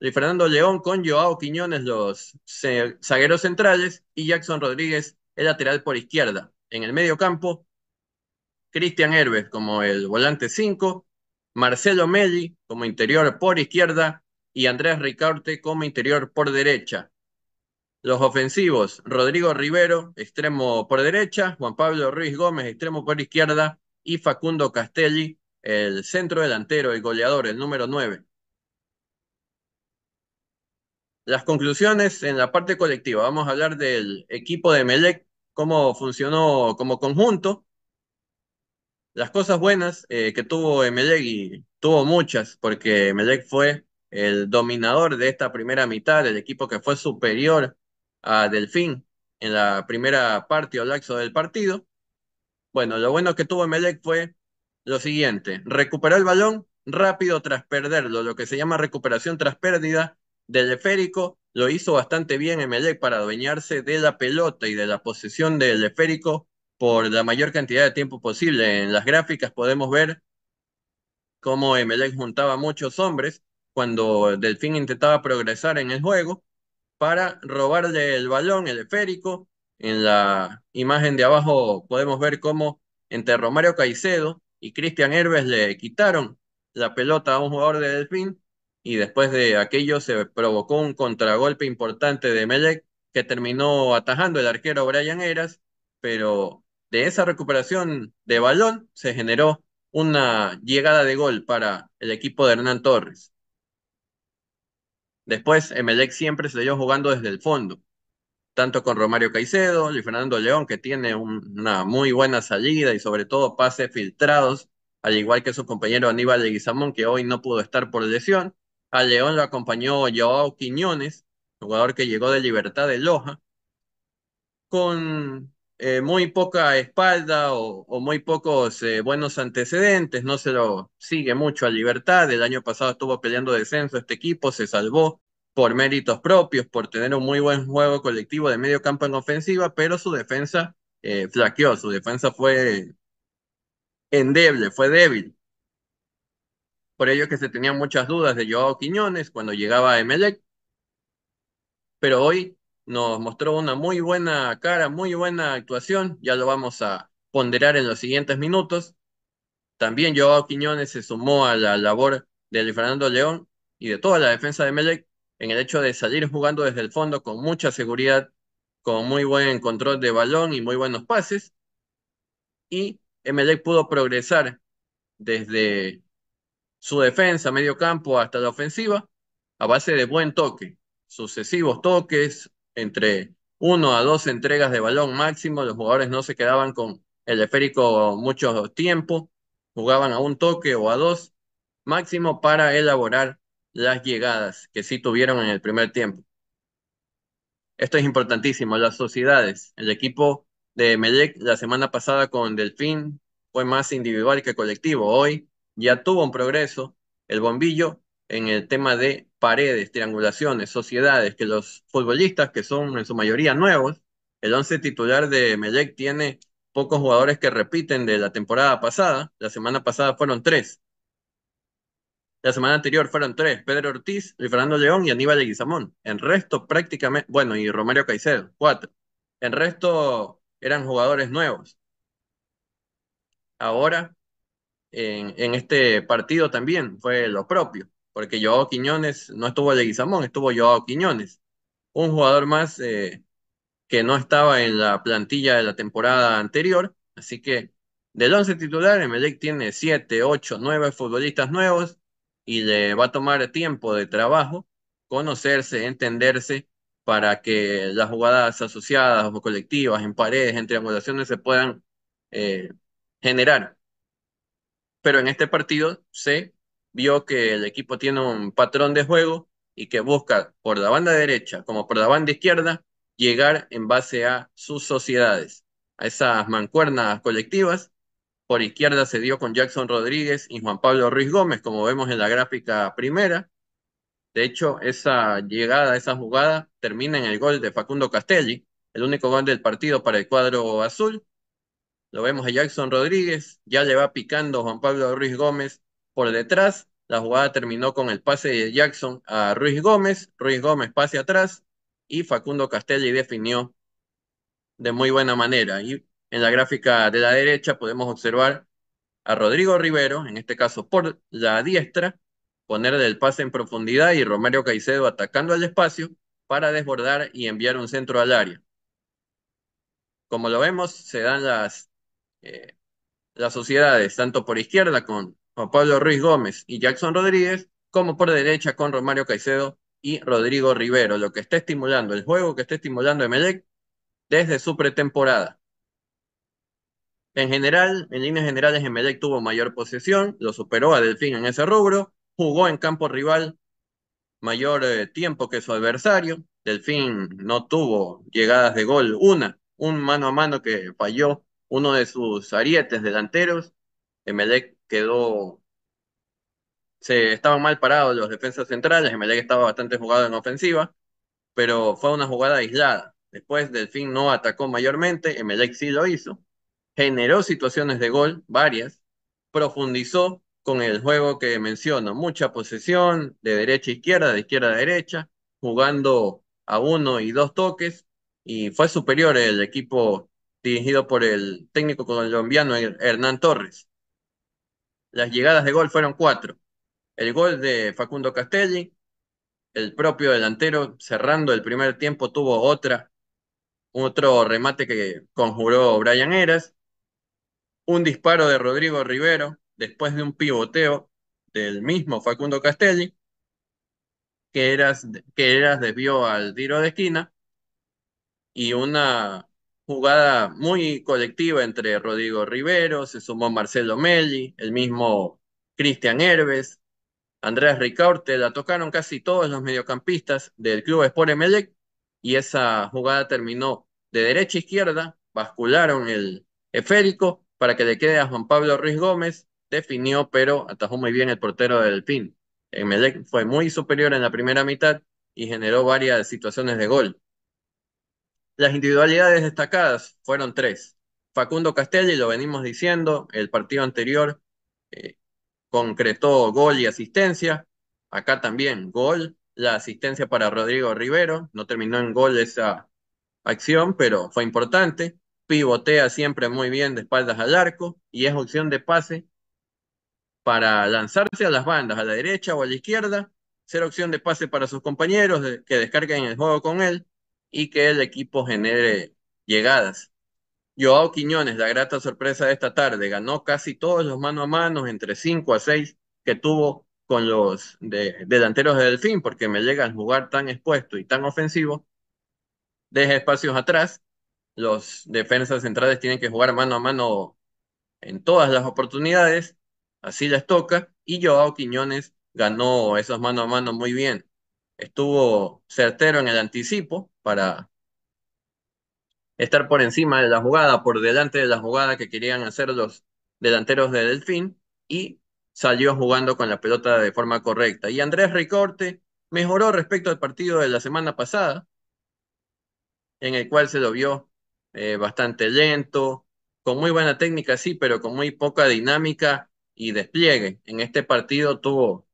Y Fernando León con Joao Quiñones, los zagueros centrales. Y Jackson Rodríguez, el lateral por izquierda. En el medio campo, Cristian Herbes como el volante 5. Marcelo Meli como interior por izquierda. Y Andrés Ricaurte como interior por derecha. Los ofensivos, Rodrigo Rivero, extremo por derecha, Juan Pablo Ruiz Gómez, extremo por izquierda, y Facundo Castelli, el centro delantero, el goleador, el número 9. Las conclusiones en la parte colectiva. Vamos a hablar del equipo de Melec, cómo funcionó como conjunto. las cosas buenas eh, que tuvo Emelec, y tuvo muchas, porque Emelec fue el dominador de esta primera mitad, el equipo que fue superior a Delfín en la primera parte o laxo del partido. Bueno, lo bueno que tuvo Emelec fue lo siguiente, recuperó el balón rápido tras perderlo, lo que se llama recuperación tras pérdida del esférico, lo hizo bastante bien Emelec para adueñarse de la pelota y de la posesión del esférico por la mayor cantidad de tiempo posible. En las gráficas podemos ver cómo Emelec juntaba muchos hombres cuando Delfín intentaba progresar en el juego para robarle el balón, el esférico. En la imagen de abajo podemos ver cómo entre Romario Caicedo y Cristian Herbes le quitaron la pelota a un jugador de Delfín y después de aquello se provocó un contragolpe importante de Melec que terminó atajando el arquero Brian Eras, pero de esa recuperación de balón se generó una llegada de gol para el equipo de Hernán Torres. Después, Emelec siempre se dio jugando desde el fondo, tanto con Romario Caicedo, Luis Fernando León, que tiene una muy buena salida y sobre todo pases filtrados, al igual que su compañero Aníbal Leguizamón, que hoy no pudo estar por lesión. A León lo acompañó Joao Quiñones, jugador que llegó de Libertad de Loja, con eh, muy poca espalda o, muy pocos eh, buenos antecedentes, no se lo sigue mucho a Libertad, el año pasado estuvo peleando descenso este equipo, se salvó por méritos propios, por tener un muy buen juego colectivo de medio campo en ofensiva, pero su defensa eh, flaqueó, su defensa fue endeble, fue débil. Por ello que se tenían muchas dudas de Joao Quiñones cuando llegaba a Emelec, pero hoy nos mostró una muy buena cara, muy buena actuación, ya lo vamos a ponderar en los siguientes minutos. También Joao Quiñones se sumó a la labor de Fernando León y de toda la defensa de Melec en el hecho de salir jugando desde el fondo con mucha seguridad, con muy buen control de balón y muy buenos pases. Y Emelec pudo progresar desde su defensa, medio campo, hasta la ofensiva, a base de buen toque, sucesivos toques, entre uno a dos entregas de balón máximo, los jugadores no se quedaban con el esférico mucho tiempo, jugaban a un toque o a dos máximo para elaborar las llegadas que sí tuvieron en el primer tiempo. Esto es importantísimo, las sociedades. El equipo de Melec la semana pasada con Delfín fue más individual que colectivo. Hoy ya tuvo un progreso. El bombillo en el tema de paredes, triangulaciones, sociedades, que los futbolistas, que son en su mayoría nuevos, el once titular de Melec tiene pocos jugadores que repiten de la temporada pasada. La semana pasada fueron tres. La semana anterior fueron tres, Pedro Ortiz, Luis Fernando León y Aníbal Leguizamón. En resto prácticamente, bueno, y Romario Caicedo, cuatro. En resto eran jugadores nuevos. Ahora, en, este partido también fue lo propio porque Joao Quiñones no estuvo Leguizamón, estuvo Joao Quiñones, un jugador más eh, que no estaba en la plantilla de la temporada anterior, así que del 11 titular, Emelec tiene 7, 8, 9 futbolistas nuevos y le va a tomar tiempo de trabajo conocerse, entenderse para que las jugadas asociadas o colectivas en paredes, en triangulaciones se puedan eh, generar. Pero en este partido se vio que el equipo tiene un patrón de juego y que busca por la banda derecha como por la banda izquierda llegar en base a sus sociedades, a esas mancuernas colectivas. Por izquierda se dio con Jackson Rodríguez y Juan Pablo Ruiz Gómez, como vemos en la gráfica primera. De hecho, esa llegada, esa jugada termina en el gol de Facundo Castelli, el único gol del partido para el cuadro azul. Lo vemos a Jackson Rodríguez, ya le va picando Juan Pablo Ruiz Gómez por detrás. La jugada terminó con el pase de Jackson a Ruiz Gómez. Ruiz Gómez pase atrás y Facundo Castelli definió de muy buena manera. En la gráfica de la derecha podemos observar a Rodrigo Rivero, en este caso por la diestra, ponerle el pase en profundidad y Romero Caicedo atacando al espacio para desbordar y enviar un centro al área. Como lo vemos, se dan las, eh, las sociedades tanto por izquierda con Juan Pablo Ruiz Gómez y Jackson Rodríguez, como por derecha con Romario Caicedo y Rodrigo Rivero, lo que está estimulando, el juego que está estimulando Emelec desde su pretemporada. En general, en líneas generales, Emelec tuvo mayor posesión, lo superó a Delfín en ese rubro, jugó en campo rival mayor eh, tiempo que su adversario. Delfín no tuvo llegadas de gol, una, un mano a mano que falló uno de sus arietes delanteros. Emelec quedó, se estaban mal parados los defensas centrales, Emelec estaba bastante jugado en ofensiva, pero fue una jugada aislada. Después Delfín no atacó mayormente, Emelec sí lo hizo, generó situaciones de gol, varias, profundizó con el juego que menciono, mucha posesión de derecha a izquierda, de izquierda a derecha, jugando a uno y dos toques, y fue superior el equipo dirigido por el técnico colombiano Hernán Torres. Las llegadas de gol fueron cuatro. El gol de Facundo Castelli, el propio delantero cerrando el primer tiempo tuvo otra, otro remate que conjuró Brian Eras, un disparo de Rodrigo Rivero después de un pivoteo del mismo Facundo Castelli, que Eras, que Eras desvió al tiro de esquina, y una jugada muy colectiva entre Rodrigo Rivero, se sumó Marcelo Melli, el mismo Cristian Herbes, Andrés Ricaurte, la tocaron casi todos los mediocampistas del club Sport Emelec y esa jugada terminó de derecha a izquierda, bascularon el esférico para que le quede a Juan Pablo Ruiz Gómez, definió pero atajó muy bien el portero del PIN. Emelec fue muy superior en la primera mitad y generó varias situaciones de gol. Las individualidades destacadas fueron tres. Facundo Castelli, lo venimos diciendo, el partido anterior eh, concretó gol y asistencia. Acá también gol, la asistencia para Rodrigo Rivero. No terminó en gol esa acción, pero fue importante. Pivotea siempre muy bien de espaldas al arco y es opción de pase para lanzarse a las bandas, a la derecha o a la izquierda, ser opción de pase para sus compañeros que descarguen el juego con él y que el equipo genere llegadas. Joao Quiñones, la grata sorpresa de esta tarde, ganó casi todos los mano a mano, entre 5 a 6 que tuvo con los delanteros de Delfín, porque me llega a jugar tan expuesto y tan ofensivo, deja espacios atrás, los defensas centrales tienen que jugar mano a mano en todas las oportunidades, así les toca, y Joao Quiñones ganó esos mano a mano muy bien. Estuvo certero en el anticipo para estar por encima de la jugada, por delante de la jugada que querían hacer los delanteros de Delfín y salió jugando con la pelota de forma correcta. Y Andrés Ricorte mejoró respecto al partido de la semana pasada, en el cual se lo vio eh, bastante lento, con muy buena técnica, sí, pero con muy poca dinámica y despliegue. En este partido tuvo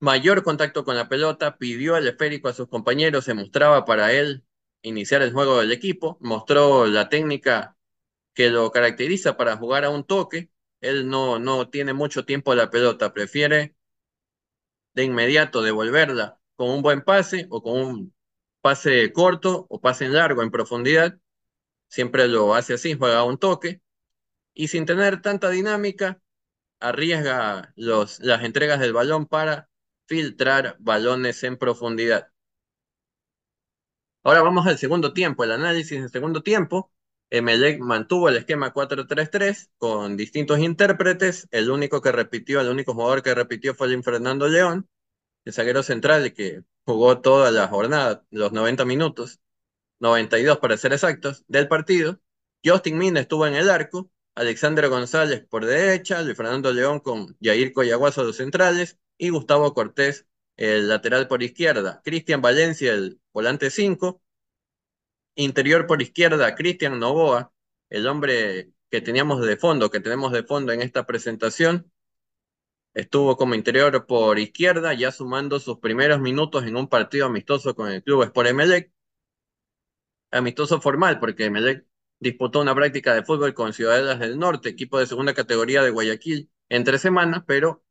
mayor contacto con la pelota, pidió el esférico a sus compañeros, se mostraba para él iniciar el juego del equipo, mostró la técnica que lo caracteriza para jugar a un toque. Él no, no tiene mucho tiempo la pelota, prefiere de inmediato devolverla con un buen pase o con un pase corto o pase largo en profundidad. Siempre lo hace así, juega un toque. Y sin tener tanta dinámica, arriesga los, las entregas del balón para filtrar balones en profundidad. Ahora vamos al segundo tiempo, el análisis del segundo tiempo. Emelec mantuvo el esquema 4-3-3 con distintos intérpretes. El único que repitió, el único jugador que repitió fue el Fernando León, el zaguero central que jugó toda la jornada, los 90 minutos, 92 para ser exactos, del partido. Justin Mina estuvo en el arco, Alexandre González por derecha, Luis Fernando León con Yair Coyaguazo los centrales y Gustavo Cortés el lateral por izquierda, Cristian Valencia, el volante 5, interior por izquierda, Cristian Novoa, el hombre que teníamos de fondo, que tenemos de fondo en esta presentación, estuvo como interior por izquierda, ya sumando sus primeros minutos en un partido amistoso con el club Sport Emelec, amistoso formal, porque Emelec disputó una práctica de fútbol con Ciudadanas del Norte, equipo de segunda categoría de Guayaquil, en tres semanas, pero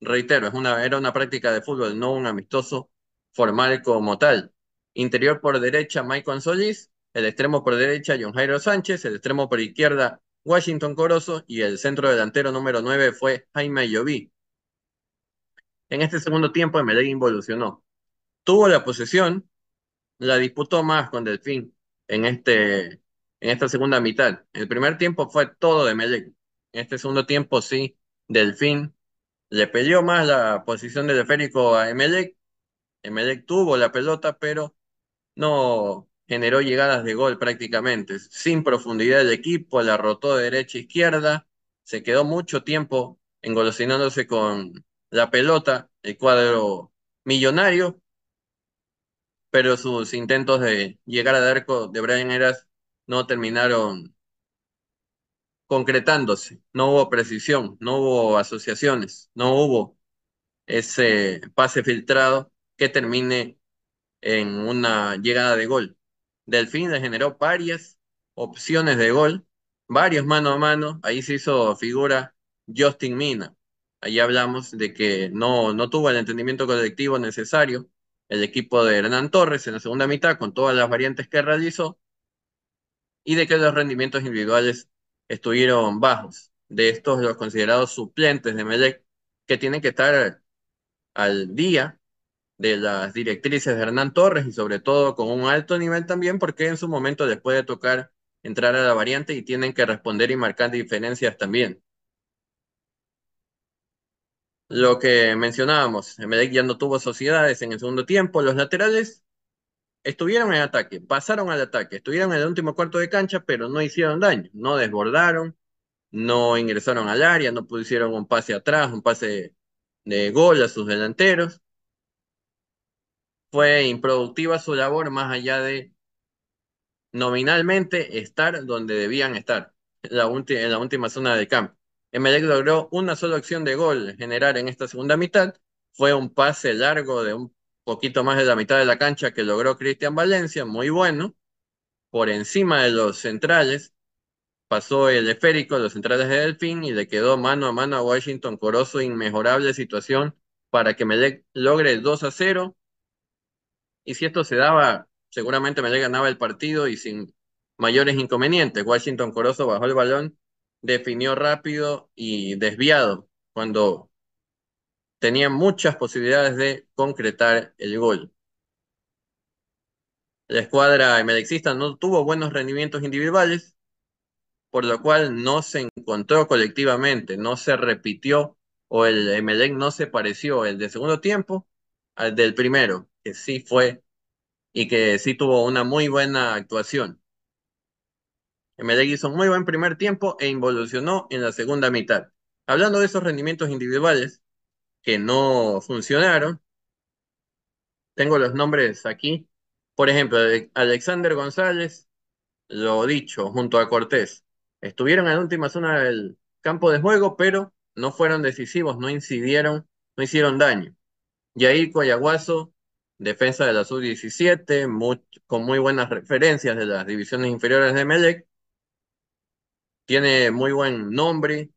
reitero, es una, era una práctica de fútbol, no un amistoso formal como tal. Interior por derecha, Michael Solís, el extremo por derecha, John Jairo Sánchez, el extremo por izquierda, Washington Corozo, y el centro delantero número 9 fue Jaime Lloví. En este segundo tiempo, Emelec involucionó. Tuvo la posesión, la disputó más con Delfín en este en esta segunda mitad. El primer tiempo fue todo de Emelec. En este segundo tiempo sí, Delfín le peleó más la posición del esférico a Emelec. Emelec tuvo la pelota, pero no generó llegadas de gol prácticamente. Sin profundidad el equipo, la rotó de derecha a izquierda, se quedó mucho tiempo engolosinándose con la pelota, el cuadro millonario, pero sus intentos de llegar al arco de Brian Eras no terminaron concretándose, no hubo precisión, no hubo asociaciones, no hubo ese pase filtrado que termine en una llegada de gol. Delfín le generó varias opciones de gol, varios mano a mano, ahí se hizo figura Justin Mina. Ahí hablamos de que no, no tuvo el entendimiento colectivo necesario el equipo de Hernán Torres en la segunda mitad con todas las variantes que realizó y de que los rendimientos individuales estuvieron bajos. De estos, los considerados suplentes de Melec, que tienen que estar al día de las directrices de Hernán Torres y sobre todo con un alto nivel también, porque en su momento les puede tocar entrar a la variante y tienen que responder y marcar diferencias también. Lo que mencionábamos, Emelec ya no tuvo sociedades en el segundo tiempo, los laterales estuvieron en ataque, pasaron al ataque, estuvieron en el último cuarto de cancha, pero no hicieron daño, no desbordaron, no ingresaron al área, no pusieron un pase atrás, un pase de gol a sus delanteros. Fue improductiva su labor más allá de nominalmente estar donde debían estar, en la, en la última zona de campo. Emelec logró una sola acción de gol generar en esta segunda mitad. Fue un pase largo de un poquito más de la mitad de la cancha que logró Cristian Valencia, muy bueno, por encima de los centrales. Pasó el esférico, los centrales de Delfín y le quedó mano a mano a Washington Corozo, inmejorable situación para que Melec logre 2 a 0. Y si esto se daba, seguramente Melec ganaba el partido y sin mayores inconvenientes. Washington Corozo bajó el balón definió rápido y desviado cuando tenía muchas posibilidades de concretar el gol. La escuadra emelexista no tuvo buenos rendimientos individuales, por lo cual no se encontró colectivamente, no se repitió o el Emelec no se pareció el de segundo tiempo al del primero, que sí fue y que sí tuvo una muy buena actuación. Emelec hizo un muy buen primer tiempo e involucionó en la segunda mitad. Hablando de esos rendimientos individuales que no funcionaron, tengo los nombres aquí. Por ejemplo, Alexander González, lo dicho, junto a Cortés, estuvieron en la última zona del campo de juego, pero no fueron decisivos, no incidieron, no hicieron daño. Yair Coyaguazo, defensa de la sub-17, con muy buenas referencias de las divisiones inferiores de Melec, tiene muy buen nombre,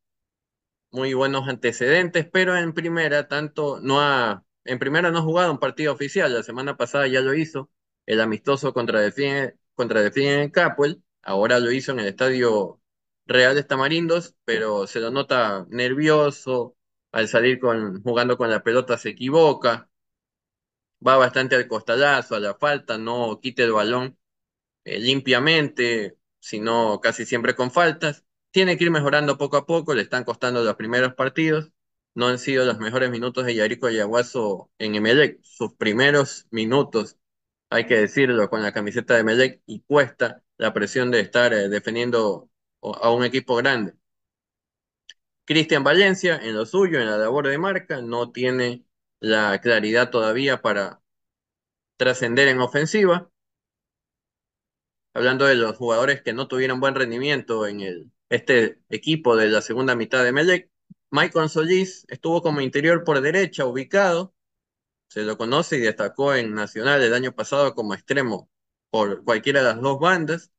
muy buenos antecedentes, pero en primera tanto no ha, en primera no ha jugado un partido oficial, la semana pasada ya lo hizo, el amistoso contra Define, contra en Capuel, ahora lo hizo en el estadio Real de Tamarindos, pero se lo nota nervioso, al salir con, jugando con la pelota se equivoca, va bastante al costalazo, a la falta, no quite el balón eh, limpiamente, sino casi siempre con faltas. Tiene que ir mejorando poco a poco, le están costando los primeros partidos. No han sido los mejores minutos de Yarico Ayaguazo en Emelec. Sus primeros minutos, hay que decirlo, con la camiseta de Emelec y cuesta la presión de estar eh, defendiendo a un equipo grande. Cristian Valencia, en lo suyo, en la labor de marca, no tiene la claridad todavía para trascender en ofensiva hablando de los jugadores que no tuvieron buen rendimiento en el, este equipo de la segunda mitad de Melec, Michael Solís estuvo como interior por derecha, ubicado, se lo conoce y destacó en Nacional el año pasado como extremo por cualquiera de las dos bandas.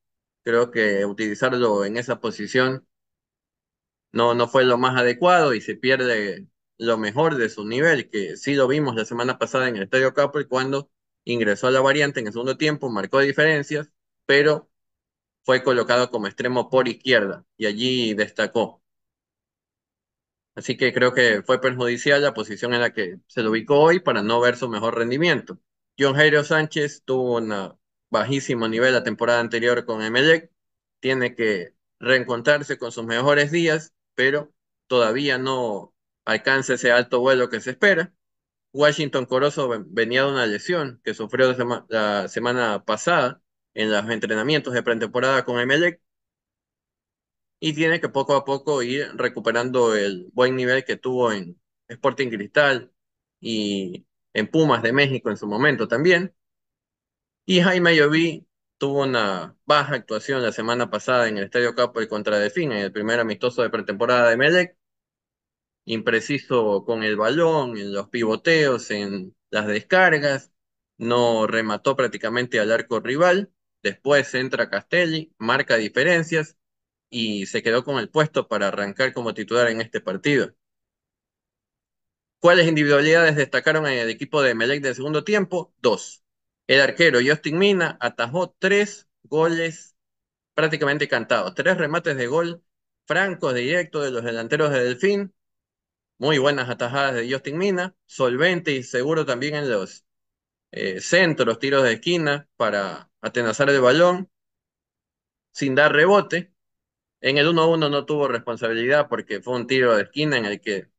Creo que utilizarlo en esa posición no, no fue lo más adecuado y se pierde lo mejor de su nivel, que sí lo vimos la semana pasada en el Estadio Capo cuando ingresó a la variante en el segundo tiempo, marcó diferencias pero fue colocado como extremo por izquierda y allí destacó. Así que creo que fue perjudicial la posición en la que se lo ubicó hoy para no ver su mejor rendimiento. John Jairo Sánchez tuvo un bajísimo nivel la temporada anterior con Emelec, tiene que reencontrarse con sus mejores días, pero todavía no alcanza ese alto vuelo que se espera. Washington Corozo venía de una lesión que sufrió la semana pasada en los entrenamientos de pretemporada con Emelec y tiene que poco a poco ir recuperando el buen nivel que tuvo en Sporting Cristal y en Pumas de México en su momento también. Y Jaime Lloví tuvo una baja actuación la semana pasada en el Estadio Capo contra Delfín, en el primer amistoso de pretemporada de Melec. Impreciso con el balón, en los pivoteos, en las descargas. No remató prácticamente al arco rival. Después entra Castelli, marca diferencias y se quedó con el puesto para arrancar como titular en este partido. ¿Cuáles individualidades destacaron en el equipo de Melec del segundo tiempo? Dos. El arquero Justin Mina atajó tres goles prácticamente cantados, tres remates de gol francos de directo de los delanteros de Delfín, muy buenas atajadas de Justin Mina, solvente y seguro también en los eh, centros, tiros de esquina para atenazar el balón, sin dar rebote. En el 1-1 no tuvo responsabilidad porque fue un tiro de esquina en el que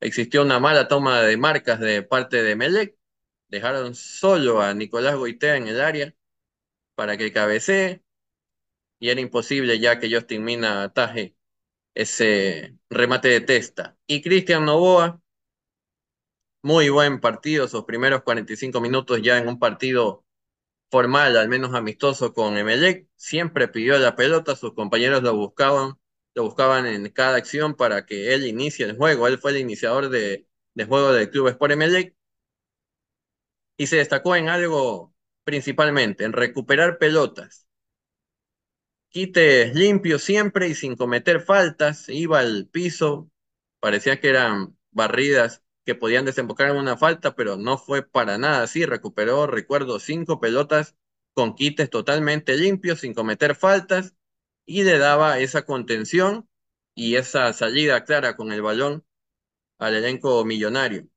existió una mala toma de marcas de parte de Melec dejaron solo a Nicolás Goitea en el área para que cabecee y era imposible ya que Justin Mina ataje ese remate de testa. Y Cristian Novoa, muy buen partido, sus primeros 45 minutos ya en un partido formal, al menos amistoso con Emelec, siempre pidió la pelota, sus compañeros lo buscaban, lo buscaban en cada acción para que él inicie el juego, él fue el iniciador de, de juego del club Sport Emelec y se destacó en algo principalmente, en recuperar pelotas. Quites limpio siempre y sin cometer faltas, iba al piso, parecía que eran barridas que podían desembocar en una falta, pero no fue para nada así, recuperó, recuerdo, cinco pelotas con quites totalmente limpios, sin cometer faltas, y le daba esa contención y esa salida clara con el balón al elenco millonario.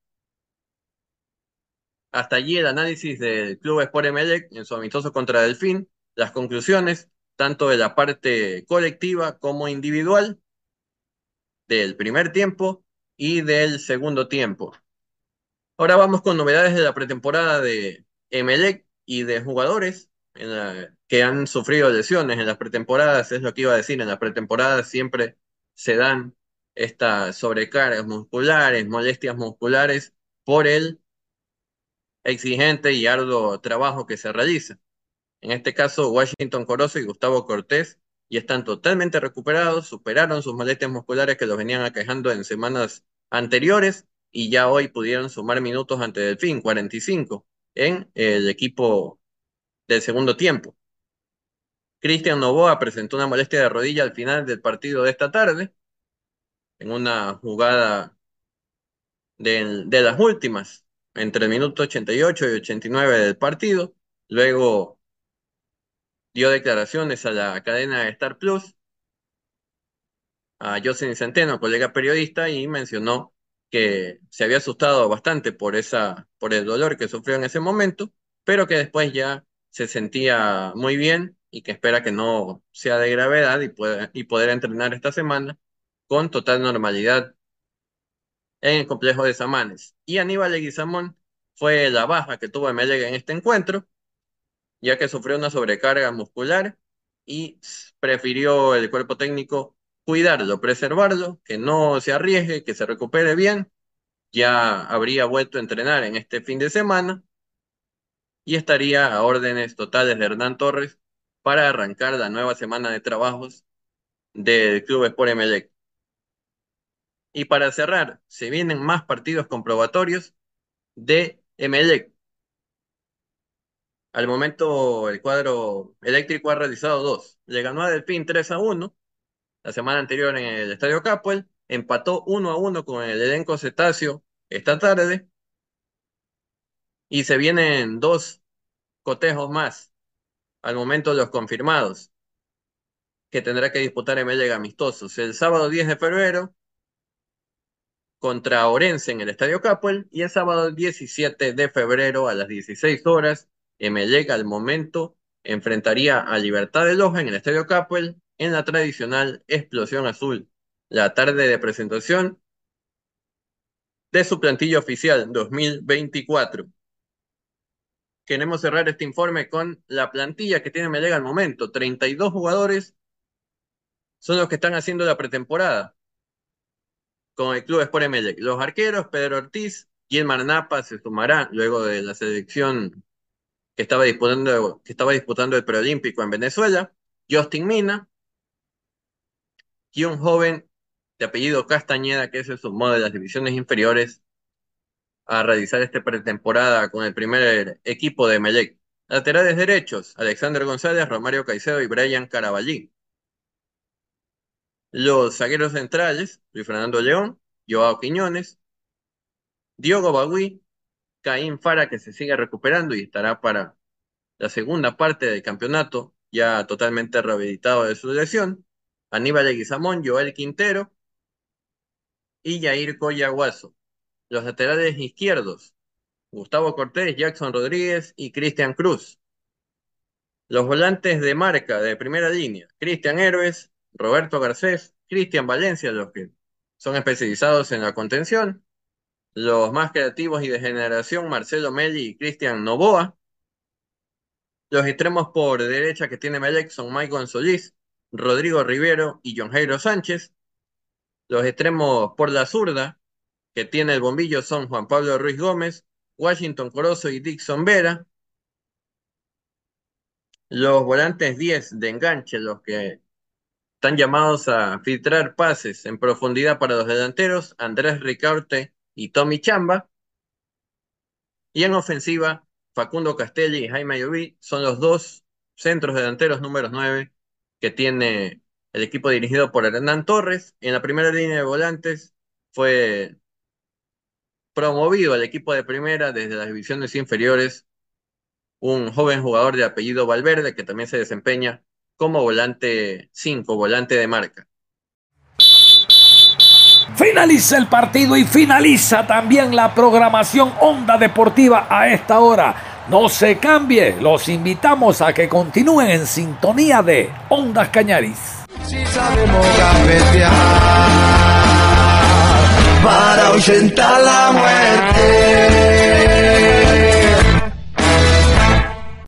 Hasta allí el análisis del Club Sport Emelec en su amistoso contra Delfín, las conclusiones, tanto de la parte colectiva como individual, del primer tiempo y del segundo tiempo. Ahora vamos con novedades de la pretemporada de Emelec y de jugadores que han sufrido lesiones en las pretemporadas, es lo que iba a decir, en las pretemporadas siempre se dan estas sobrecargas musculares, molestias musculares por el exigente y arduo trabajo que se realiza. En este caso, Washington Corozo y Gustavo Cortés ya están totalmente recuperados, superaron sus molestias musculares que los venían aquejando en semanas anteriores y ya hoy pudieron sumar minutos ante Delfín, 45, en el equipo del segundo tiempo. Cristian Novoa presentó una molestia de rodilla al final del partido de esta tarde, en una jugada de, de las últimas entre el minuto 88 y 89 del partido. Luego dio declaraciones a la cadena de Star Plus, a Jocelyn Centeno, colega periodista, y mencionó que se había asustado bastante por, esa, por el dolor que sufrió en ese momento, pero que después ya se sentía muy bien y que espera que no sea de gravedad y, pueda, y poder entrenar esta semana con total normalidad en el complejo de Samanes. Y Aníbal Leguizamón fue la baja que tuvo Emelec en este encuentro, ya que sufrió una sobrecarga muscular y prefirió el cuerpo técnico cuidarlo, preservarlo, que no se arriesgue, que se recupere bien. Ya habría vuelto a entrenar en este fin de semana y estaría a órdenes totales de Hernán Torres para arrancar la nueva semana de trabajos del Club Sport Emelec. Y para cerrar, se vienen más partidos comprobatorios de Emelec. Al momento, el cuadro eléctrico ha realizado dos. Le ganó a Delfín 3 a 1 la semana anterior en el Estadio Capuel. Empató 1 a 1 con el elenco cetáceo esta tarde. Y se vienen dos cotejos más al momento los confirmados que tendrá que disputar Emelec amistosos. El sábado 10 de febrero contra Orense en el Estadio Capuel y el sábado 17 de febrero a las 16 horas, Emelec al momento enfrentaría a Libertad de Loja en el Estadio Capel en la tradicional Explosión Azul, la tarde de presentación de su plantilla oficial 2024. Queremos cerrar este informe con la plantilla que tiene Melega al momento. 32 jugadores son los que están haciendo la pretemporada con el Club Sport Emelec. Los arqueros, Pedro Ortiz, y el Napa se sumará luego de la selección que estaba disputando, que estaba disputando el preolímpico en Venezuela. Justin Mina, y un joven de apellido Castañeda que se sumó de las divisiones inferiores a realizar esta pretemporada con el primer equipo de Melec. Laterales derechos, Alexander González, Romario Caicedo y Brian Caraballí. Los zagueros centrales, Luis Fernando León, Joao Quiñones, Diogo Bagui, Caín Fara, que se sigue recuperando y estará para la segunda parte del campeonato, ya totalmente rehabilitado de su lesión, Aníbal Eguizamón, Joel Quintero y Yair Coyaguazo. Los laterales izquierdos, Gustavo Cortés, Jackson Rodríguez y Cristian Cruz. Los volantes de marca de primera línea, Cristian Héroes, Roberto Garcés, Cristian Valencia, los que son especializados en la contención. Los más creativos y de generación, Marcelo Melli y Cristian Novoa. Los extremos por derecha que tiene Melec son Michael Solís, Rodrigo Rivero y John Jairo Sánchez. Los extremos por la zurda, que tiene el bombillo son Juan Pablo Ruiz Gómez, Washington Corozo y Dixon Vera. Los volantes 10 de enganche, los que están llamados a filtrar pases en profundidad para los delanteros, Andrés Ricaurte y Tommy Chamba. Y en ofensiva, Facundo Castelli y Jaime Ayoví son los dos centros delanteros números 9 que tiene el equipo dirigido por Hernán Torres. En la primera línea de volantes fue promovido al equipo de primera desde las divisiones inferiores un joven jugador de apellido Valverde que también se desempeña como volante 5, volante de marca. Finaliza el partido y finaliza también la programación Onda Deportiva a esta hora. No se cambie, los invitamos a que continúen en sintonía de Ondas Cañaris. Si sabemos para la muerte.